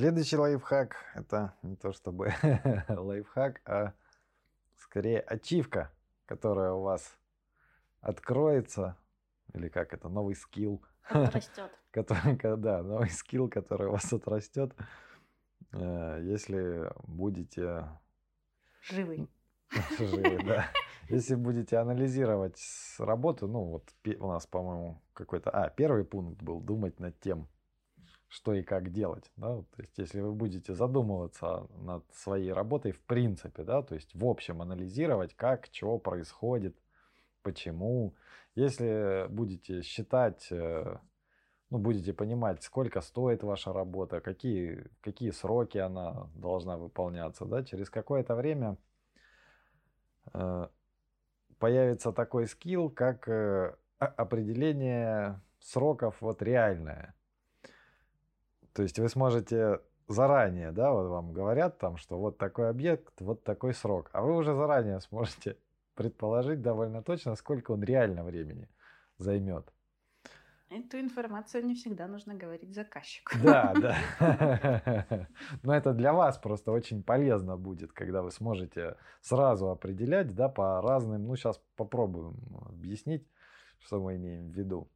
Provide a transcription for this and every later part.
Следующий лайфхак – это не то чтобы лайфхак, а скорее ачивка, которая у вас откроется, или как это, новый скилл. Отрастет. Который, да, новый скилл, который у вас отрастет, э, если будете... Живы. Живы, да. Если будете анализировать работу, ну вот у нас, по-моему, какой-то... А, первый пункт был думать над тем, что и как делать. Да? То есть, если вы будете задумываться над своей работой в принципе, да, то есть в общем анализировать, как, что происходит, почему. Если будете считать, э, ну, будете понимать, сколько стоит ваша работа, какие, какие сроки она должна выполняться, да, через какое-то время э, появится такой скилл, как э, определение сроков вот реальное. То есть вы сможете заранее, да, вот вам говорят там, что вот такой объект, вот такой срок, а вы уже заранее сможете предположить довольно точно, сколько он реально времени займет. Эту информацию не всегда нужно говорить заказчику. Да, да. Но это для вас просто очень полезно будет, когда вы сможете сразу определять, да, по разным, ну сейчас попробуем объяснить, что мы имеем в виду.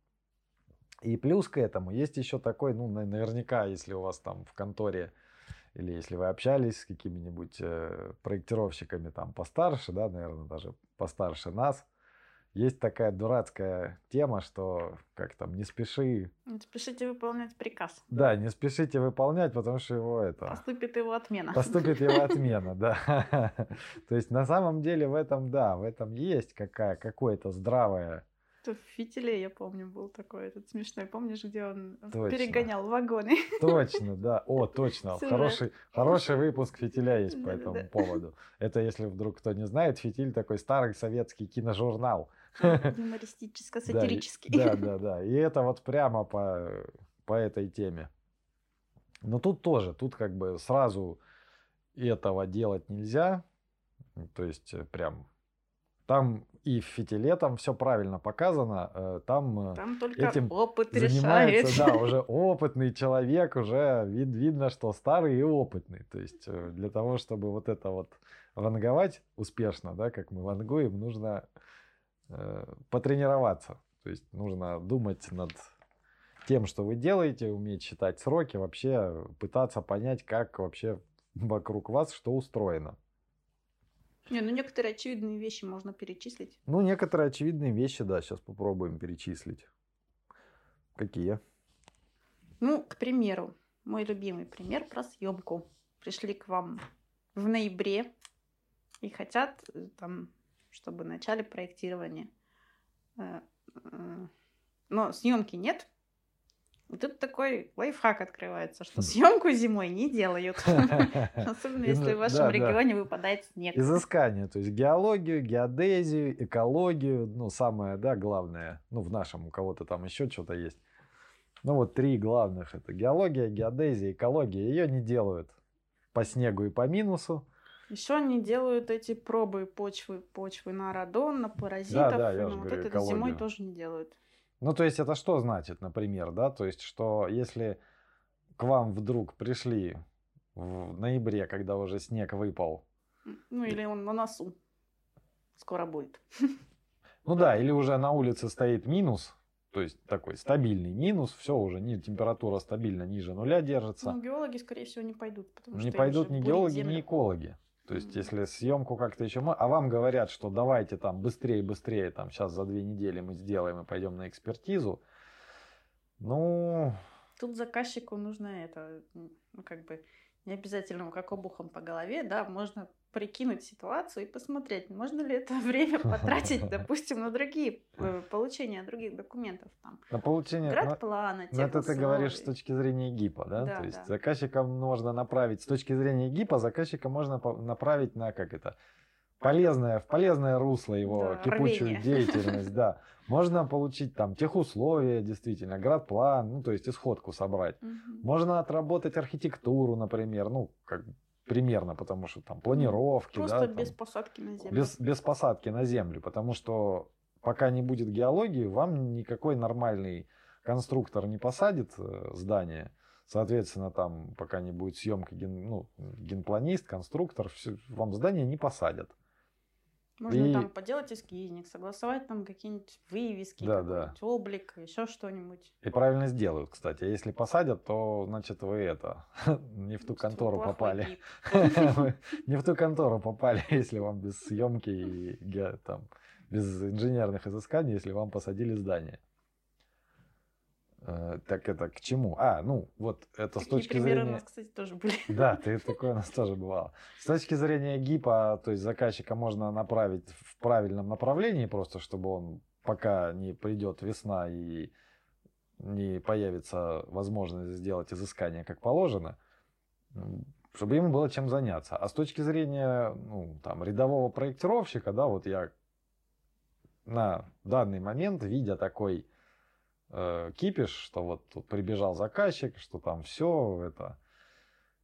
И плюс к этому есть еще такой, ну, наверняка, если у вас там в конторе или если вы общались с какими-нибудь э, проектировщиками там постарше, да, наверное, даже постарше нас, есть такая дурацкая тема, что как там, не спеши. Не спешите выполнять приказ. Да, не спешите выполнять, потому что его это... Поступит его отмена. Поступит его отмена, да. То есть на самом деле в этом, да, в этом есть какая, какое-то здравое в фитиле, я помню, был такой этот смешной. Помнишь, где он точно. перегонял вагоны? Точно, да. О, точно. Хороший, хороший выпуск фитиля есть по этому поводу. Это, если вдруг кто не знает, фитиль такой старый советский киножурнал. Юмористическо-сатирический. Да, да, да. И это вот прямо по, по этой теме. Но тут тоже, тут как бы сразу этого делать нельзя. То есть э, прям там и в фитиле там все правильно показано. Э, там, э, там только этим опыт занимается, решает. да, уже опытный человек, уже вид, видно, что старый и опытный. То есть э, для того, чтобы вот это вот ванговать успешно, да, как мы вангуем, нужно э, потренироваться. То есть нужно думать над тем, что вы делаете, уметь считать сроки, вообще пытаться понять, как вообще вокруг вас что устроено. Не, ну некоторые очевидные вещи можно перечислить. Ну, некоторые очевидные вещи, да, сейчас попробуем перечислить. Какие? Ну, к примеру, мой любимый пример про съемку. Пришли к вам в ноябре и хотят э, там, чтобы начали проектирование. Э, э, но съемки нет, и тут такой лайфхак открывается, что хм. съемку зимой не делают. Особенно если в вашем регионе выпадает снег. Изыскание, то есть геологию, геодезию, экологию, ну, самое, да, главное, ну, в нашем у кого-то там еще что-то есть. Ну, вот три главных, это геология, геодезия, экология. Ее не делают по снегу и по минусу. Еще они делают эти пробы почвы, почвы на радон, на паразитов. Да, да, я ну, вот говорю, это экологию. зимой тоже не делают. Ну, то есть это что значит, например, да? То есть, что если к вам вдруг пришли в ноябре, когда уже снег выпал. Ну, или он на носу. Скоро будет. Ну да, или уже на улице стоит минус, то есть такой стабильный минус, все уже не, температура стабильно ниже нуля держится. Ну, геологи, скорее всего, не пойдут. Потому не что пойдут ни геологи, ни экологи. То есть, если съемку как-то еще... А вам говорят, что давайте там быстрее, быстрее, там сейчас за две недели мы сделаем и пойдем на экспертизу. Ну... Тут заказчику нужно это, ну, как бы, не обязательно как обухом по голове, да, можно прикинуть ситуацию и посмотреть, можно ли это время потратить, допустим, на другие э, получения других документов, там, на получение градплана, Но это ты говоришь с точки зрения ГИПа, да? да То есть да. заказчика можно направить, с точки зрения ГИПа заказчика можно направить на, как это, полезное, в полезное русло его да, кипучую рвение. деятельность, да. Можно получить там техусловия, действительно, градплан, ну, то есть исходку собрать. Угу. Можно отработать архитектуру, например, ну, как примерно, потому что там планировки. Просто да, без там, посадки на землю. Без, без посадки на землю, потому что пока не будет геологии, вам никакой нормальный конструктор не посадит э, здание Соответственно, там, пока не будет съемка ген, ну, генпланист, конструктор, все, вам здание не посадят. Можно и... там поделать эскизник, согласовать там какие-нибудь вывески, да, да. облик, еще что-нибудь. И правильно сделают, кстати. А если посадят, то, значит, вы это, не в ту контору попали. Не в ту контору попали, если вам без съемки и там без инженерных изысканий, если вам посадили здание. Э, так это к чему? А, ну, вот это Такие с точки примеры зрения... у нас, кстати, тоже были. Да, ты, такое у нас тоже бывало. С точки зрения ГИПа, то есть заказчика можно направить в правильном направлении, просто чтобы он, пока не придет весна и не появится возможность сделать изыскание как положено, чтобы ему было чем заняться. А с точки зрения ну, там, рядового проектировщика, да, вот я на данный момент, видя такой э, кипиш, что вот тут прибежал заказчик, что там все это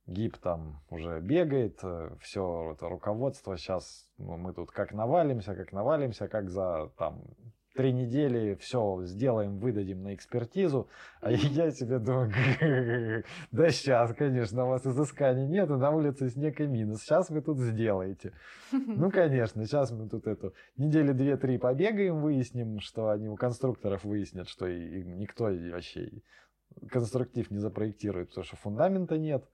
ГИП там уже бегает, э, все это руководство сейчас, ну, мы тут как навалимся, как навалимся, как за там три недели все сделаем, выдадим на экспертизу. А я себе думаю, да сейчас, конечно, у вас изысканий нет, на улице снег и минус. Сейчас вы тут сделаете. Ну, конечно, сейчас мы тут эту недели две-три побегаем, выясним, что они у конструкторов выяснят, что и, никто вообще конструктив не запроектирует, потому что фундамента нет.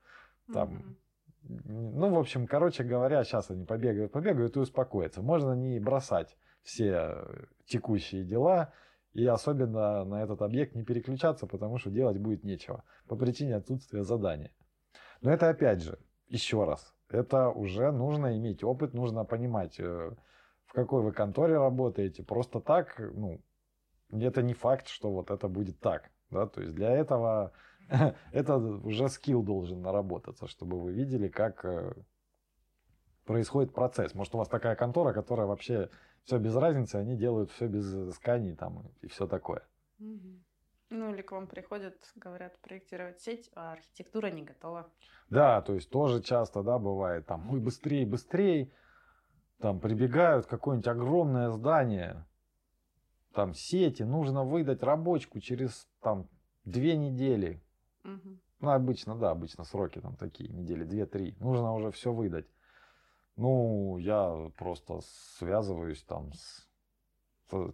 Там, ну, в общем, короче говоря, сейчас они побегают, побегают и успокоятся. Можно не бросать все текущие дела, и особенно на этот объект не переключаться, потому что делать будет нечего по причине отсутствия задания. Но это опять же, еще раз, это уже нужно иметь опыт, нужно понимать, э, в какой вы конторе работаете. Просто так, ну, это не факт, что вот это будет так. Да? То есть для этого это уже скилл должен наработаться, чтобы вы видели, как э, происходит процесс. Может, у вас такая контора, которая вообще все без разницы, они делают все без исканий там и все такое. Ну или к вам приходят, говорят, проектировать сеть, а архитектура не готова. Да, то есть тоже часто, да, бывает там, ой, быстрее, быстрее, там прибегают какое-нибудь огромное здание, там сети, нужно выдать рабочку через там две недели. Угу. Ну, обычно, да, обычно сроки там такие, недели две-три. Нужно уже все выдать. Ну, я просто связываюсь там с,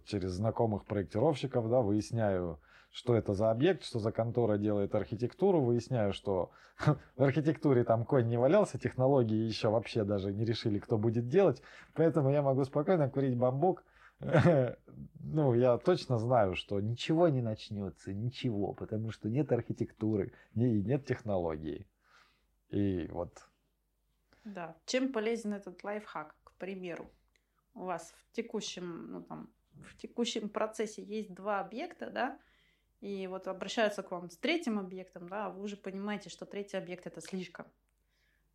через знакомых проектировщиков, да, выясняю, что это за объект, что за контора делает архитектуру, выясняю, что в архитектуре там конь не валялся, технологии еще вообще даже не решили, кто будет делать, поэтому я могу спокойно курить бамбук. Ну, я точно знаю, что ничего не начнется, ничего, потому что нет архитектуры, нет технологии. И вот да. Чем полезен этот лайфхак, к примеру? У вас в текущем, ну, там, в текущем процессе есть два объекта, да, и вот обращаются к вам с третьим объектом, да, а вы уже понимаете, что третий объект это слишком.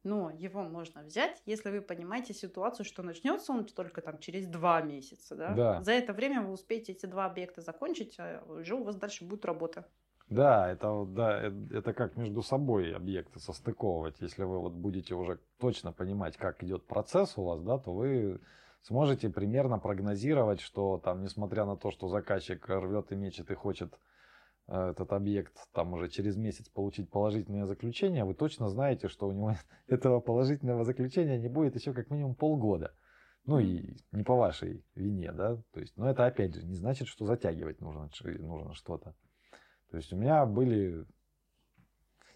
Но его можно взять, если вы понимаете ситуацию, что начнется он только там через два месяца, да? да. За это время вы успеете эти два объекта закончить, а уже у вас дальше будет работа. Да, это, да, э, это как между собой объекты состыковывать. Если вы вот будете уже точно понимать, как идет процесс у вас, да, то вы сможете примерно прогнозировать, что там, несмотря на то, что заказчик рвет и мечет и хочет э, этот объект там уже через месяц получить положительное заключение, вы точно знаете, что у него этого положительного заключения не будет еще как минимум полгода. Ну и не по вашей вине, да. То есть, но это опять же не значит, что затягивать нужно, нужно что-то. То есть у меня были...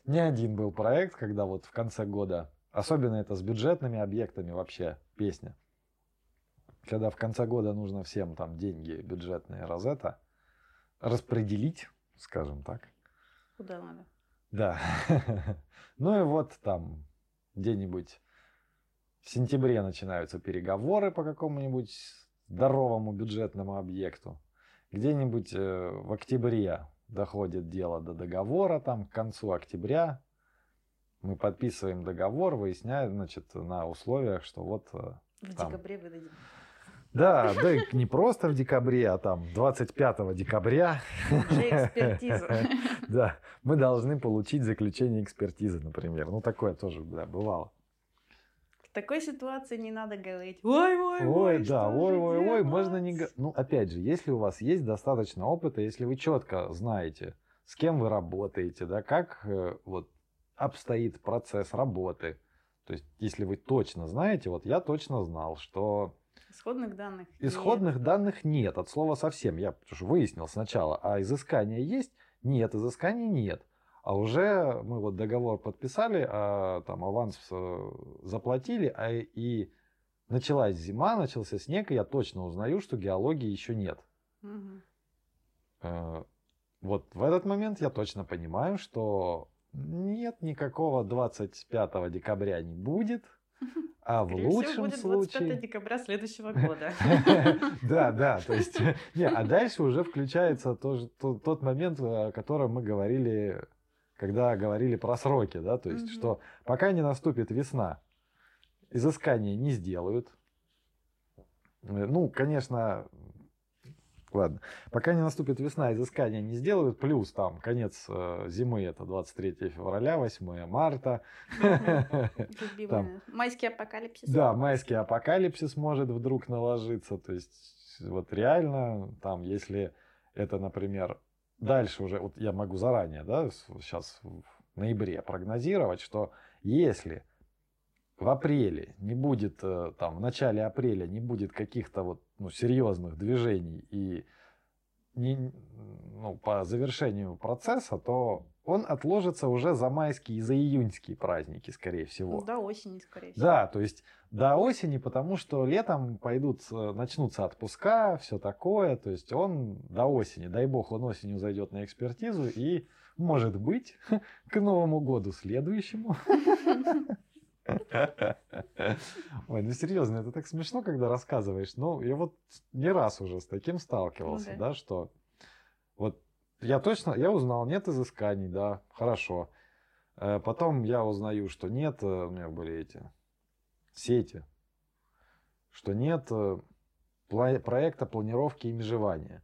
Не один был проект, когда вот в конце года, особенно это с бюджетными объектами вообще песня, когда в конце года нужно всем там деньги бюджетные розета распределить, скажем так. Куда надо? Да. Ну и вот там где-нибудь в сентябре начинаются переговоры по какому-нибудь здоровому бюджетному объекту. Где-нибудь э, в октябре доходит дело до договора, там к концу октября мы подписываем договор, выясняем, значит, на условиях, что вот... Э, в там, декабре выдадим. Да, да, не просто в декабре, а там 25 декабря. Уже экспертиза. Да, мы должны получить заключение экспертизы, например. Ну, такое тоже да, бывало. В такой ситуации не надо говорить, ой, ой, ой, ой, да, ой, ой, ой, можно не... Ну, опять же, если у вас есть достаточно опыта, если вы четко знаете с кем вы работаете, да, как э, вот обстоит процесс работы. То есть, если вы точно знаете, вот я точно знал, что Исходных данных исходных нет. данных нет, от слова совсем. Я что выяснил сначала, а изыскание есть? Нет, изыскания нет. А уже мы вот договор подписали, а там аванс э, заплатили, а и началась зима, начался снег, и я точно узнаю, что геологии еще нет. Угу. Вот в этот момент я точно понимаю, что нет никакого 25 декабря не будет. А в лучшем будет случае... 25 декабря следующего года. Да, да, то есть... А дальше уже включается тот момент, о котором мы говорили, когда говорили про сроки, да, то есть, что пока не наступит весна, изыскания не сделают. Ну, конечно, Ладно. Пока не наступит весна, изыскания не сделают. Плюс там конец э, зимы, это 23 февраля, 8 марта. Там, майский апокалипсис. Да, майский апокалипсис может вдруг наложиться. То есть вот реально там, если это, например, дальше уже, вот я могу заранее, да, сейчас в ноябре прогнозировать, что если в апреле не будет, э, там, в начале апреля не будет каких-то вот, ну, серьезных движений и не, ну, по завершению процесса, то он отложится уже за майские и за июньские праздники, скорее всего. Ну, до осени, скорее всего. Да, то есть до осени, потому что летом пойдут, э, начнутся отпуска, все такое. То есть он до осени, дай бог, он осенью зайдет на экспертизу и, может быть, к Новому году следующему Ой, ну серьезно, это так смешно, когда рассказываешь. Ну, я вот не раз уже с таким сталкивался, ну, да. что я точно, я узнал, нет изысканий, да, хорошо. Э, потом я узнаю, что нет, э, у меня были эти сети, что нет э, проекта планировки и межевания.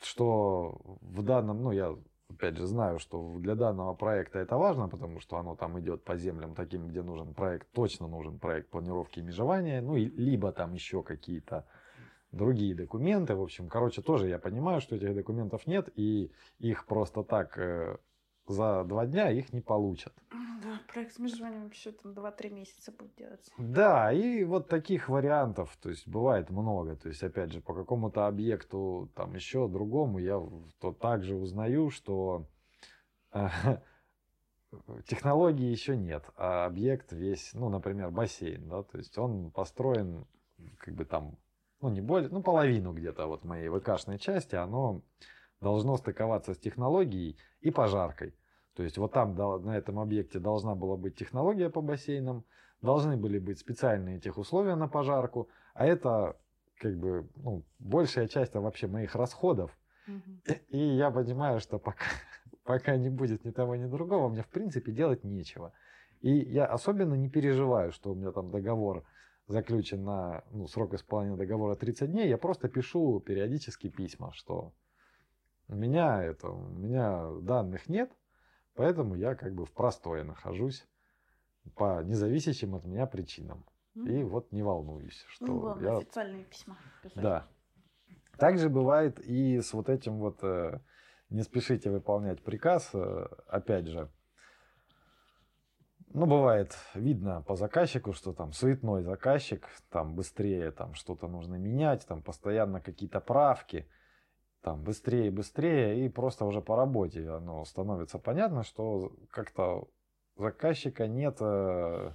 Что в данном, ну, я опять же, знаю, что для данного проекта это важно, потому что оно там идет по землям таким, где нужен проект, точно нужен проект планировки и межевания, ну, и, либо там еще какие-то другие документы. В общем, короче, тоже я понимаю, что этих документов нет, и их просто так э, за два дня их не получат. Да, проект с межеванием вообще там 2-3 месяца будет делаться. Да, и вот таких вариантов, то есть бывает много. То есть, опять же, по какому-то объекту, там еще другому, я то также узнаю, что э, технологии еще нет, а объект весь, ну, например, бассейн, да, то есть он построен как бы там, ну, не более, ну, половину где-то вот моей ВКшной части, оно должно стыковаться с технологией и пожаркой. То есть вот там на этом объекте должна была быть технология по бассейнам, должны были быть специальные тех условия на пожарку, а это как бы ну, большая часть вообще моих расходов. Угу. И я понимаю, что пока, пока не будет ни того, ни другого, мне в принципе делать нечего. И я особенно не переживаю, что у меня там договор заключен на ну, срок исполнения договора 30 дней. Я просто пишу периодически письма, что у меня, это, у меня данных нет, поэтому я как бы в простое нахожусь по независящим от меня причинам. Mm-hmm. И вот не волнуюсь, что ну, главное, я... официальные письма. Писать. Да. Также бывает и с вот этим вот э, не спешите выполнять приказ, э, опять же, ну, бывает видно по заказчику, что там суетной заказчик, там быстрее там что-то нужно менять, там постоянно какие-то правки – там быстрее, быстрее, и просто уже по работе оно становится понятно, что как-то заказчика нет э,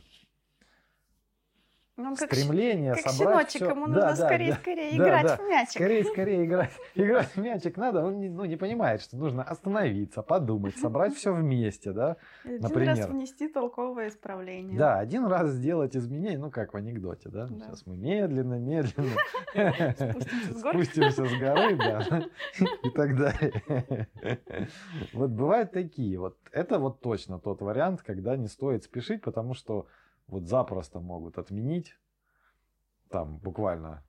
ну, как стремление как собрать щеночек, все. ему нужно да, скорее, да, скорее да, играть да, в мячик. Скорее, скорее играть, играть в мячик надо. Он не, ну, не понимает, что нужно остановиться, подумать, собрать все вместе, да. Один Например. раз внести толковое исправление. Да, один раз сделать изменение, ну как в анекдоте, да. да. Сейчас мы медленно, медленно спустимся с горы, да, и так далее. Вот бывают такие. Вот это вот точно тот вариант, когда не стоит спешить, потому что вот запросто могут отменить, там буквально,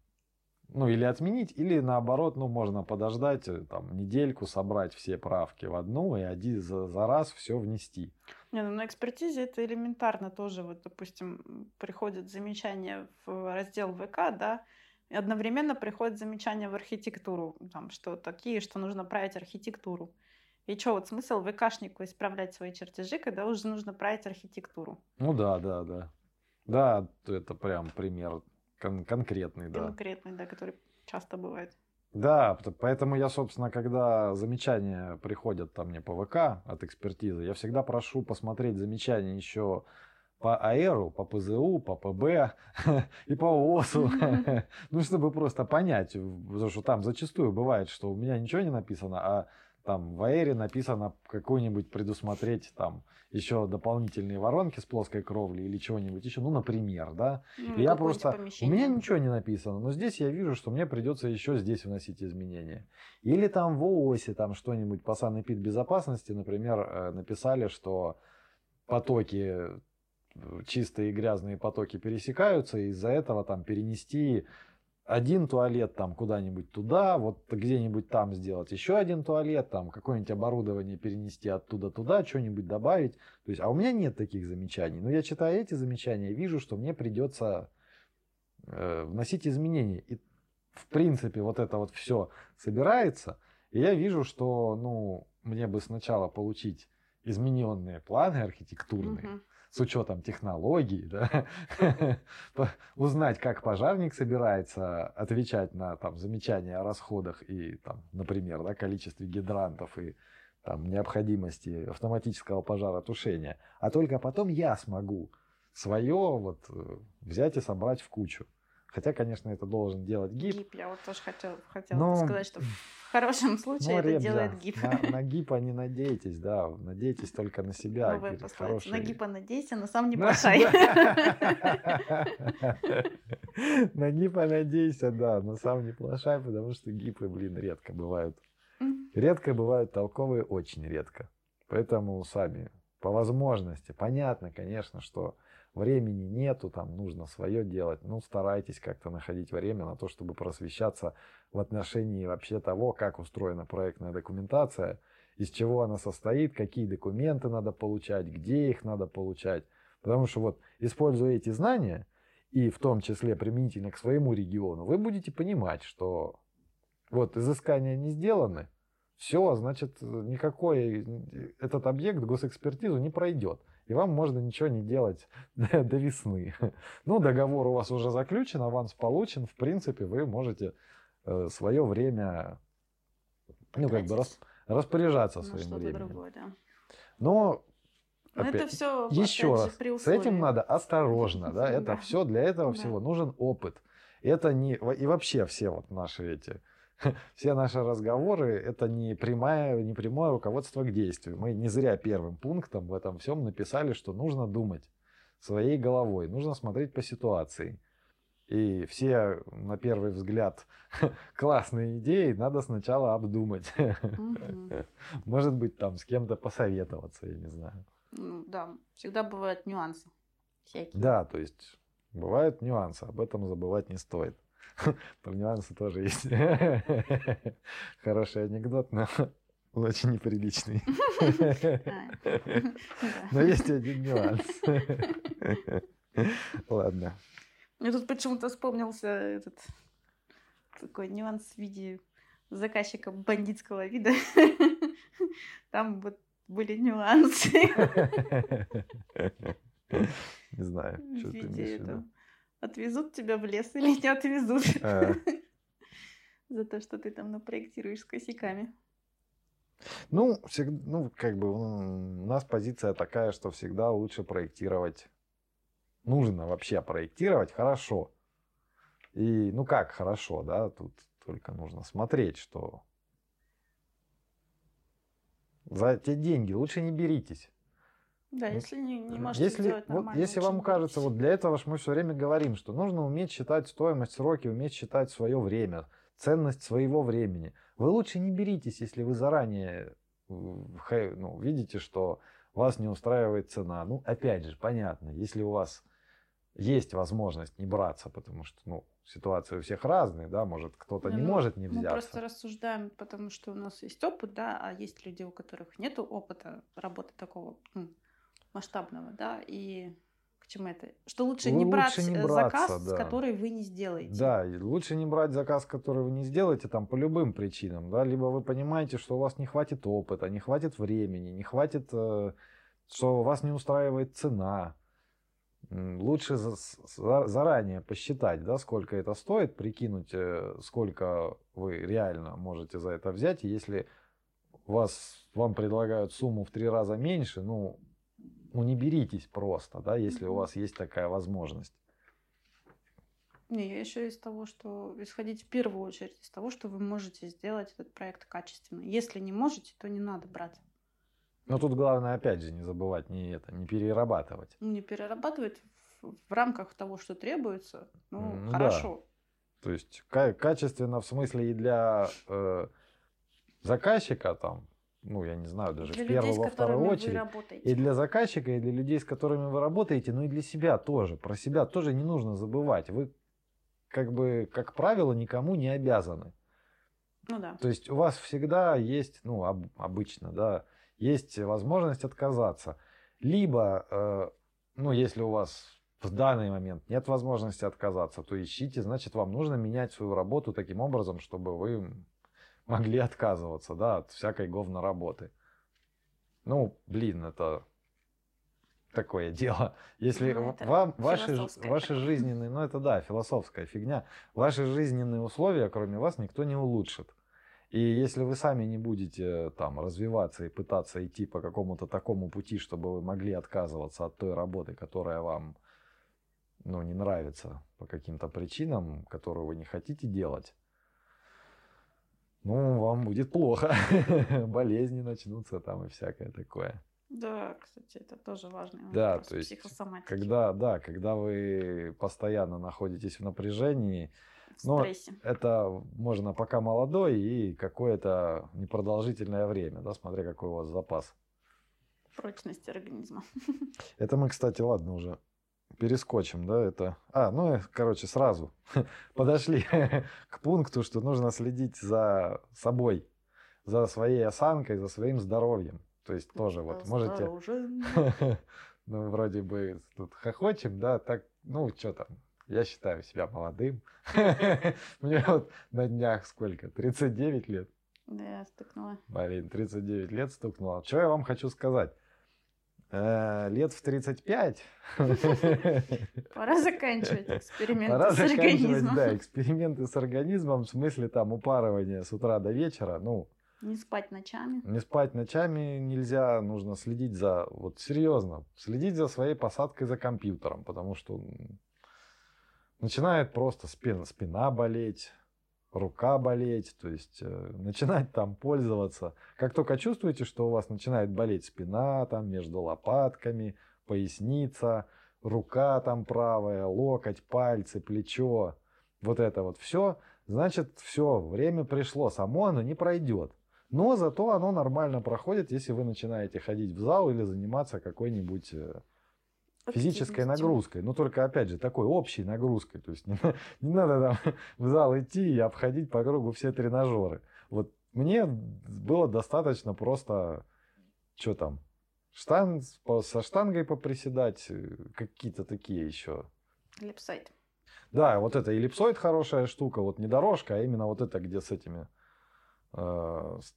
ну или отменить, или наоборот, ну можно подождать, э, там недельку собрать все правки в одну и один за, за раз все внести. Не, ну на экспертизе это элементарно тоже, вот допустим, приходит замечание в раздел ВК, да, и одновременно приходит замечание в архитектуру, там, что такие, что нужно править архитектуру. И что, вот смысл ВКшнику исправлять свои чертежи, когда уже нужно править архитектуру? Ну да, да, да. Да, это прям пример кон- конкретный, да. Конкретный, да, который часто бывает. Да, поэтому я, собственно, когда замечания приходят там мне по ВК от экспертизы, я всегда прошу посмотреть замечания еще по АЭРу, по ПЗУ, по ПБ и по ОСУ. Ну, чтобы просто понять, потому что там зачастую бывает, что у меня ничего не написано, а там в АЭРе написано какую-нибудь предусмотреть там еще дополнительные воронки с плоской кровли или чего-нибудь еще, ну, например, да. Ну, и я просто, помещение. у меня ничего не написано, но здесь я вижу, что мне придется еще здесь вносить изменения. Или там в ООСе там что-нибудь по санэпид безопасности, например, э, написали, что потоки э, чистые и грязные потоки пересекаются, и из-за этого там перенести один туалет там куда-нибудь туда, вот где-нибудь там сделать еще один туалет, там какое-нибудь оборудование перенести оттуда туда, что-нибудь добавить. То есть, а у меня нет таких замечаний. Но я читаю эти замечания и вижу, что мне придется э, вносить изменения. И в принципе вот это вот все собирается, и я вижу, что ну мне бы сначала получить измененные планы архитектурные. Угу с учетом технологий, да, узнать, как пожарник собирается отвечать на там, замечания о расходах и, там, например, да, количестве гидрантов и там, необходимости автоматического пожаротушения. А только потом я смогу свое вот э, взять и собрать в кучу. Хотя, конечно, это должен делать ГИП. ГИП, я вот тоже хотел, хотела Но... сказать, что в хорошем случае ну, это ребят, делает ГИП. На, на ГИПа не надейтесь, да, надейтесь только на себя. Новая пословица. На ГИПа надейся, но сам не плашай. На ГИПа надейся, да, но сам не плашай, потому что ГИПы, блин, редко бывают. Редко бывают толковые, очень редко. Поэтому сами по возможности. Понятно, конечно, что времени нету, там нужно свое делать. Ну, старайтесь как-то находить время на то, чтобы просвещаться в отношении вообще того, как устроена проектная документация, из чего она состоит, какие документы надо получать, где их надо получать. Потому что вот, используя эти знания, и в том числе применительно к своему региону, вы будете понимать, что вот изыскания не сделаны, все, значит, никакой этот объект госэкспертизу не пройдет и вам можно ничего не делать до весны. Ну, договор у вас уже заключен, аванс получен, в принципе, вы можете э, свое время, ну, как бы распоряжаться своим временем. Другое, да. Но но опять, это все еще раз, же, с этим надо осторожно, да, это все для этого всего нужен опыт. Это не и вообще все вот наши эти все наши разговоры это не прямое, не прямое руководство к действию. Мы не зря первым пунктом в этом всем написали, что нужно думать своей головой, нужно смотреть по ситуации. И все, на первый взгляд, классные идеи надо сначала обдумать. Может быть, там с кем-то посоветоваться, я не знаю. Ну, да, всегда бывают нюансы всякие. Да, то есть бывают нюансы, об этом забывать не стоит. Про нюансы тоже есть. Хороший анекдот, но очень неприличный. Но есть один нюанс. Ладно. Мне тут почему-то вспомнился этот такой нюанс в виде заказчика бандитского вида. Там вот были нюансы. Не знаю, что ты имеешь в виду. Отвезут тебя в лес или не отвезут? А. За то, что ты там напроектируешь с косяками. Ну, всегда, ну, как бы у нас позиция такая, что всегда лучше проектировать. Нужно вообще проектировать хорошо. И, ну как хорошо, да, тут только нужно смотреть, что за те деньги лучше не беритесь. Да, если не, не можете если, сделать вот, Если вам кажется, вот для этого мы все время говорим, что нужно уметь считать стоимость, сроки, уметь считать свое время, ценность своего времени. Вы лучше не беритесь, если вы заранее ну, видите, что вас не устраивает цена. Ну, опять же, понятно, если у вас есть возможность не браться, потому что, ну, ситуации у всех разные, да, может, кто-то не ну, может не взяться. Мы просто рассуждаем, потому что у нас есть опыт, да, а есть люди, у которых нет опыта работы такого, ну, масштабного, да, и к чем это. Что лучше, не брать Лучше не браться, заказ, да. который вы не сделаете. Да, лучше не брать заказ, который вы не сделаете там по любым причинам, да, либо вы понимаете, что у вас не хватит опыта, не хватит времени, не хватит, э, что вас не устраивает цена. Лучше за- за- заранее посчитать, да, сколько это стоит, прикинуть, э, сколько вы реально можете за это взять. И если вас, вам предлагают сумму в три раза меньше, ну, ну не беритесь просто, да, если у вас есть такая возможность. Не, я еще из того, что исходить в первую очередь из того, что вы можете сделать этот проект качественно. Если не можете, то не надо брать. Но тут главное, опять же, не забывать не это, не перерабатывать. Не перерабатывать в, в рамках того, что требуется. Ну, Ну да. хорошо. То есть ка- качественно в смысле и для э, заказчика там, ну я не знаю, даже Для в людей, первую, с во вторую очередь. И для заказчика, и для людей, с которыми вы работаете, ну и для себя тоже. Про себя тоже не нужно забывать. Вы как бы, как правило, никому не обязаны. Ну да. То есть у вас всегда есть, ну, об- обычно, да, есть возможность отказаться. Либо, э, ну, если у вас в данный момент нет возможности отказаться, то ищите, значит, вам нужно менять свою работу таким образом, чтобы вы могли отказываться, да, от всякой говно работы. Ну, блин, это такое дело. Если Ну, вам ваши, ваши жизненные, ну это да, философская фигня, ваши жизненные условия, кроме вас, никто не улучшит. И если вы сами не будете там развиваться и пытаться идти по какому-то такому пути, чтобы вы могли отказываться от той работы, которая вам ну, не нравится по каким-то причинам, которую вы не хотите делать, ну, вам будет плохо. Болезни начнутся там и всякое такое. Да, кстати, это тоже важный Да, вопрос то есть. Когда, да, когда вы постоянно находитесь в напряжении, В но- стрессе. это можно пока молодой и какое-то непродолжительное время, да, смотря какой у вас запас. Прочность организма. Это мы, кстати, ладно, уже перескочим, да, это... А, ну, э, короче, сразу подошли к пункту, что нужно следить за собой, за своей осанкой, за своим здоровьем. То есть тоже вот можете... Ну, вроде бы тут хохочем, да, так, ну, что там, я считаю себя молодым. Мне вот на днях сколько, 39 лет? Да, я стукнула. Блин, 39 лет стукнуло. Что я вам хочу сказать? Э, Лет в 35 Пора заканчивать эксперименты пора с заканчивать, организмом. да, эксперименты с организмом, в смысле там упарывания с утра до вечера. Ну, Не спать ночами. не спать ночами нельзя, нужно следить за, вот серьезно, следить за своей посадкой за компьютером, потому что начинает просто спина, спина болеть, рука болеть, то есть э, начинать там пользоваться. Как только чувствуете, что у вас начинает болеть спина, там между лопатками, поясница, рука там правая, локоть, пальцы, плечо, вот это вот все, значит все, время пришло, само оно не пройдет. Но зато оно нормально проходит, если вы начинаете ходить в зал или заниматься какой-нибудь э, физической нагрузкой. Но только, опять же, такой общей нагрузкой. То есть не, не надо там в зал идти и обходить по кругу все тренажеры. Вот мне было достаточно просто, что там, штан, со штангой поприседать, э, какие-то такие еще. Липсайд. Да, вот это эллипсоид хорошая штука, вот не дорожка, а именно вот это, где с этими э, с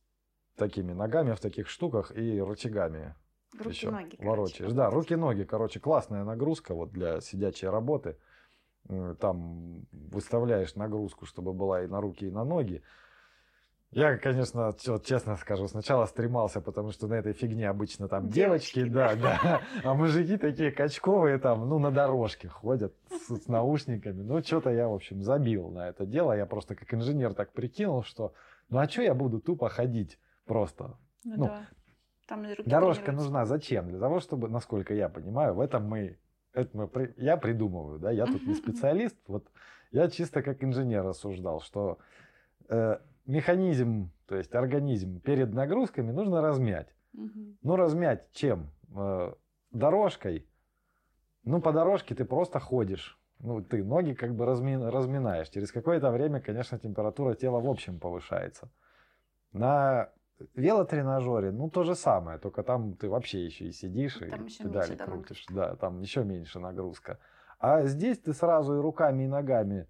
такими ногами в таких штуках и рычагами еще Руки-ноги. короче, ворочаешь. Да, работать. руки-ноги, короче, классная нагрузка вот для сидячей работы. М, Там выставляешь нагрузку, чтобы была и на руки, и на ноги. Я, конечно, честно скажу, сначала стремался, потому что на этой фигне обычно там девочки, Девочки, да, да, а мужики такие качковые там, ну, на дорожке ходят с, с наушниками. Ну, что-то я, в общем, забил на это дело. Я просто как инженер так прикинул, что, ну, а что я буду тупо ходить просто? Ну, ну, да. Там руки Дорожка нужна зачем? Для того, чтобы, насколько я понимаю, в этом мы, это мы я придумываю, да, я тут не специалист, вот я чисто как инженер рассуждал, что э, механизм, то есть организм перед нагрузками нужно размять. Мгм. Ну, размять чем? Э, дорожкой. Ну, по дорожке ты просто ходишь. Ну, ты ноги как бы разми- разминаешь. Через какое-то время, конечно, температура тела в общем повышается. На велотренажере, ну, то же самое, только там ты вообще еще и сидишь, Там и еще педали крутишь. Да, там еще меньше нагрузка. А здесь ты сразу и руками, и ногами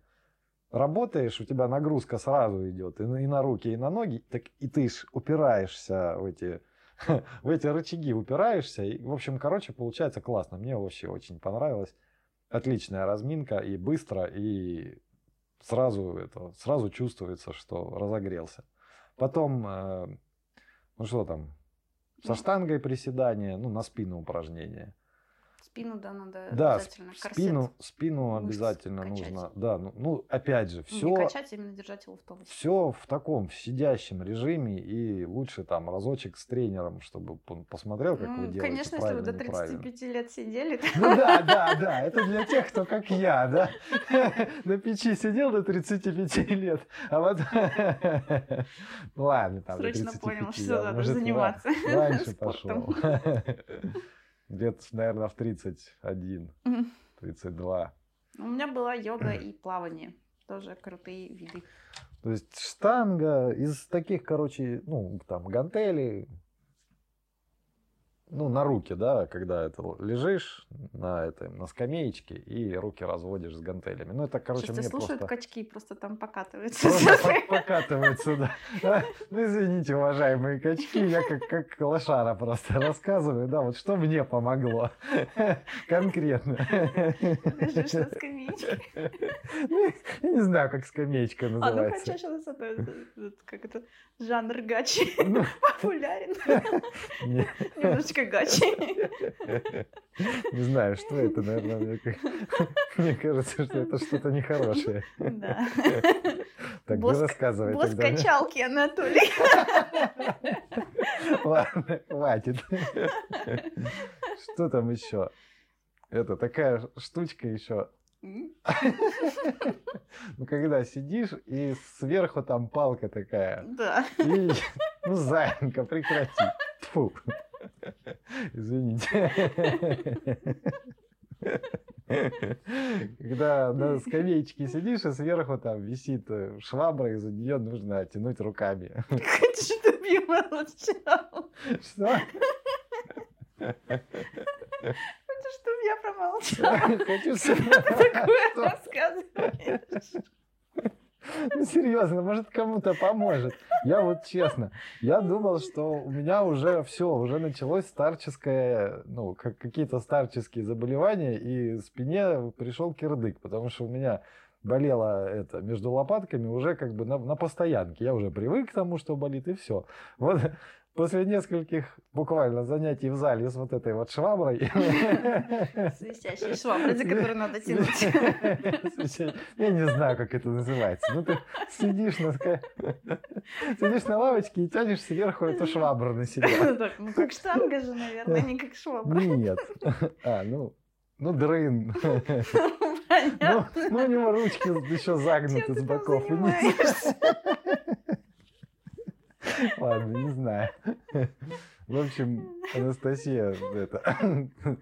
работаешь, у тебя нагрузка сразу идет и на, и на руки, и на ноги, так и ты ж упираешься в эти, в эти рычаги, упираешься. И, в общем, короче, получается классно. Мне вообще очень понравилось. Отличная разминка и быстро, и сразу это, сразу чувствуется, что разогрелся. Потом, э, ну что там, со штангой приседания, ну, на спину упражнения. Спину, да, надо Да, обязательно. Корсет. спину, спину мышц обязательно качать. нужно. Да, ну, ну, опять же, Ну, все, Не качать, а именно держать его в тонусе. все в таком в сидящем режиме и лучше там разочек с тренером, чтобы он посмотрел, как вы Ну, делаете конечно, если вы до неправильно. 35 лет сидели, то Ну да, да, да, это для тех, кто как я, да, на печи сидел до 35 лет, а вот, ну ладно, там срочно 35 понял, что надо заниматься ра- раньше пошел, лет, наверное, в 31, Мгм. 32. У меня была йога и плавание. Тоже крутые виды. То есть штанга из таких, короче, ну, там, гантели, ну, на руки, да, когда это лежишь на, этой, на скамеечке и руки разводишь с гантелями. Ну, это, короче, Сейчас мне слушают просто... качки, просто там покатываются. Просто по- покатываются, да. Ну, извините, уважаемые качки, я как, как лошара просто рассказываю, да, вот что мне помогло конкретно. Лежишь на скамеечке. Ну, Я не знаю, как скамеечка А, ну называется. хотя это, как это, жанр гачи Ну, популярен. не- Немножечко гачи. Не знаю, что это, наверное, мне, мне кажется, что это что-то нехорошее. Да. Так, ты рассказывай Босс тогда. качалки, Анатолий. Ладно, хватит. Что там еще? Это такая штучка еще. Ну, когда сидишь, и сверху там палка такая. Да. И, ну, зайка, прекрати. Тьфу. Извините. Когда на скамеечке сидишь, и сверху там висит э, швабра, и за нее нужно тянуть руками. Хочешь, чтобы я молчал? Что? Хочешь, чтобы я промолчал? Хочу Что сказать, ты такое рассказываешь? Ну, серьезно, может, кому-то поможет. Я вот честно, я думал, что у меня уже все, уже началось старческое, ну, как какие-то старческие заболевания, и спине пришел кирдык, потому что у меня болело это между лопатками уже как бы на, на постоянке. Я уже привык к тому, что болит, и все. Вот после нескольких буквально занятий в зале с вот этой вот шваброй. С висящей шваброй, за которую надо тянуть. Я не знаю, как это называется. Ну, ты сидишь на, сидишь на лавочке и тянешь сверху эту швабру на себя. Ну, Ну, как штанга же, наверное, не как швабра. Нет. А, ну, ну, дрын. Ну, Понятно. ну, у него ручки еще Чем загнуты ты с там боков. Не- занимаешься? Ладно, не знаю. В общем, Анастасия, это,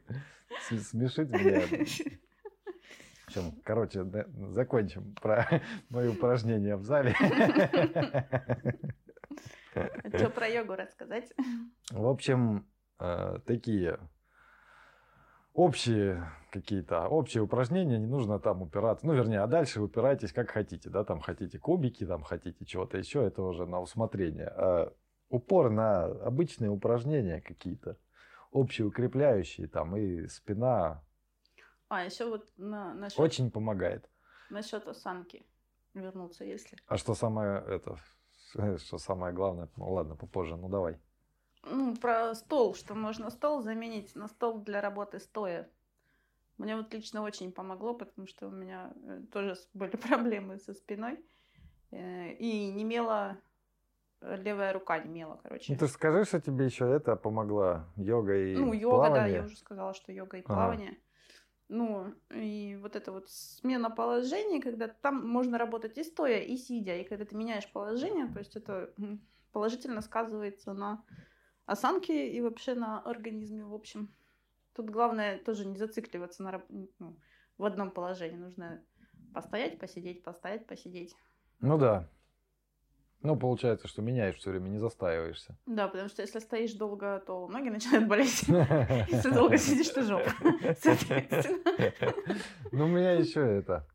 смешит меня. В общем, короче, да, закончим про мои упражнения в зале. Что про йогу рассказать? В общем, э, такие общие какие-то общие упражнения, не нужно там упираться. Ну, вернее, а дальше упирайтесь как хотите, да, там хотите кубики, там хотите чего-то еще, это уже на усмотрение. А упор на обычные упражнения какие-то, общеукрепляющие, там и спина А, еще вот на, насчет, очень помогает. насчет осанки вернуться, если. А что самое это, что самое главное, ну, ладно, попозже, ну давай. Ну, про стол, что можно стол заменить на стол для работы стоя. Мне вот лично очень помогло, потому что у меня э, тоже были проблемы со спиной. Э, И немела, э, левая рука немела, короче. Ну ты скажи, что тебе еще это помогла йога и Ну, йога, да, плавание? я уже сказала, что йога и Ага. плавание. Ну, и вот это вот смена положений, когда там можно работать и стоя, и сидя. И когда ты меняешь положение, то есть это положительно сказывается на осанке и вообще на организме в общем. Тут главное тоже не зацикливаться на, ну, в одном положении. Нужно постоять, посидеть, постоять, посидеть. Ну да. Ну, получается, что меняешь все время, не застаиваешься. Да, потому что если стоишь долго, то ноги начинают болеть. Если долго сидишь, то жопа. Ну, у меня еще это...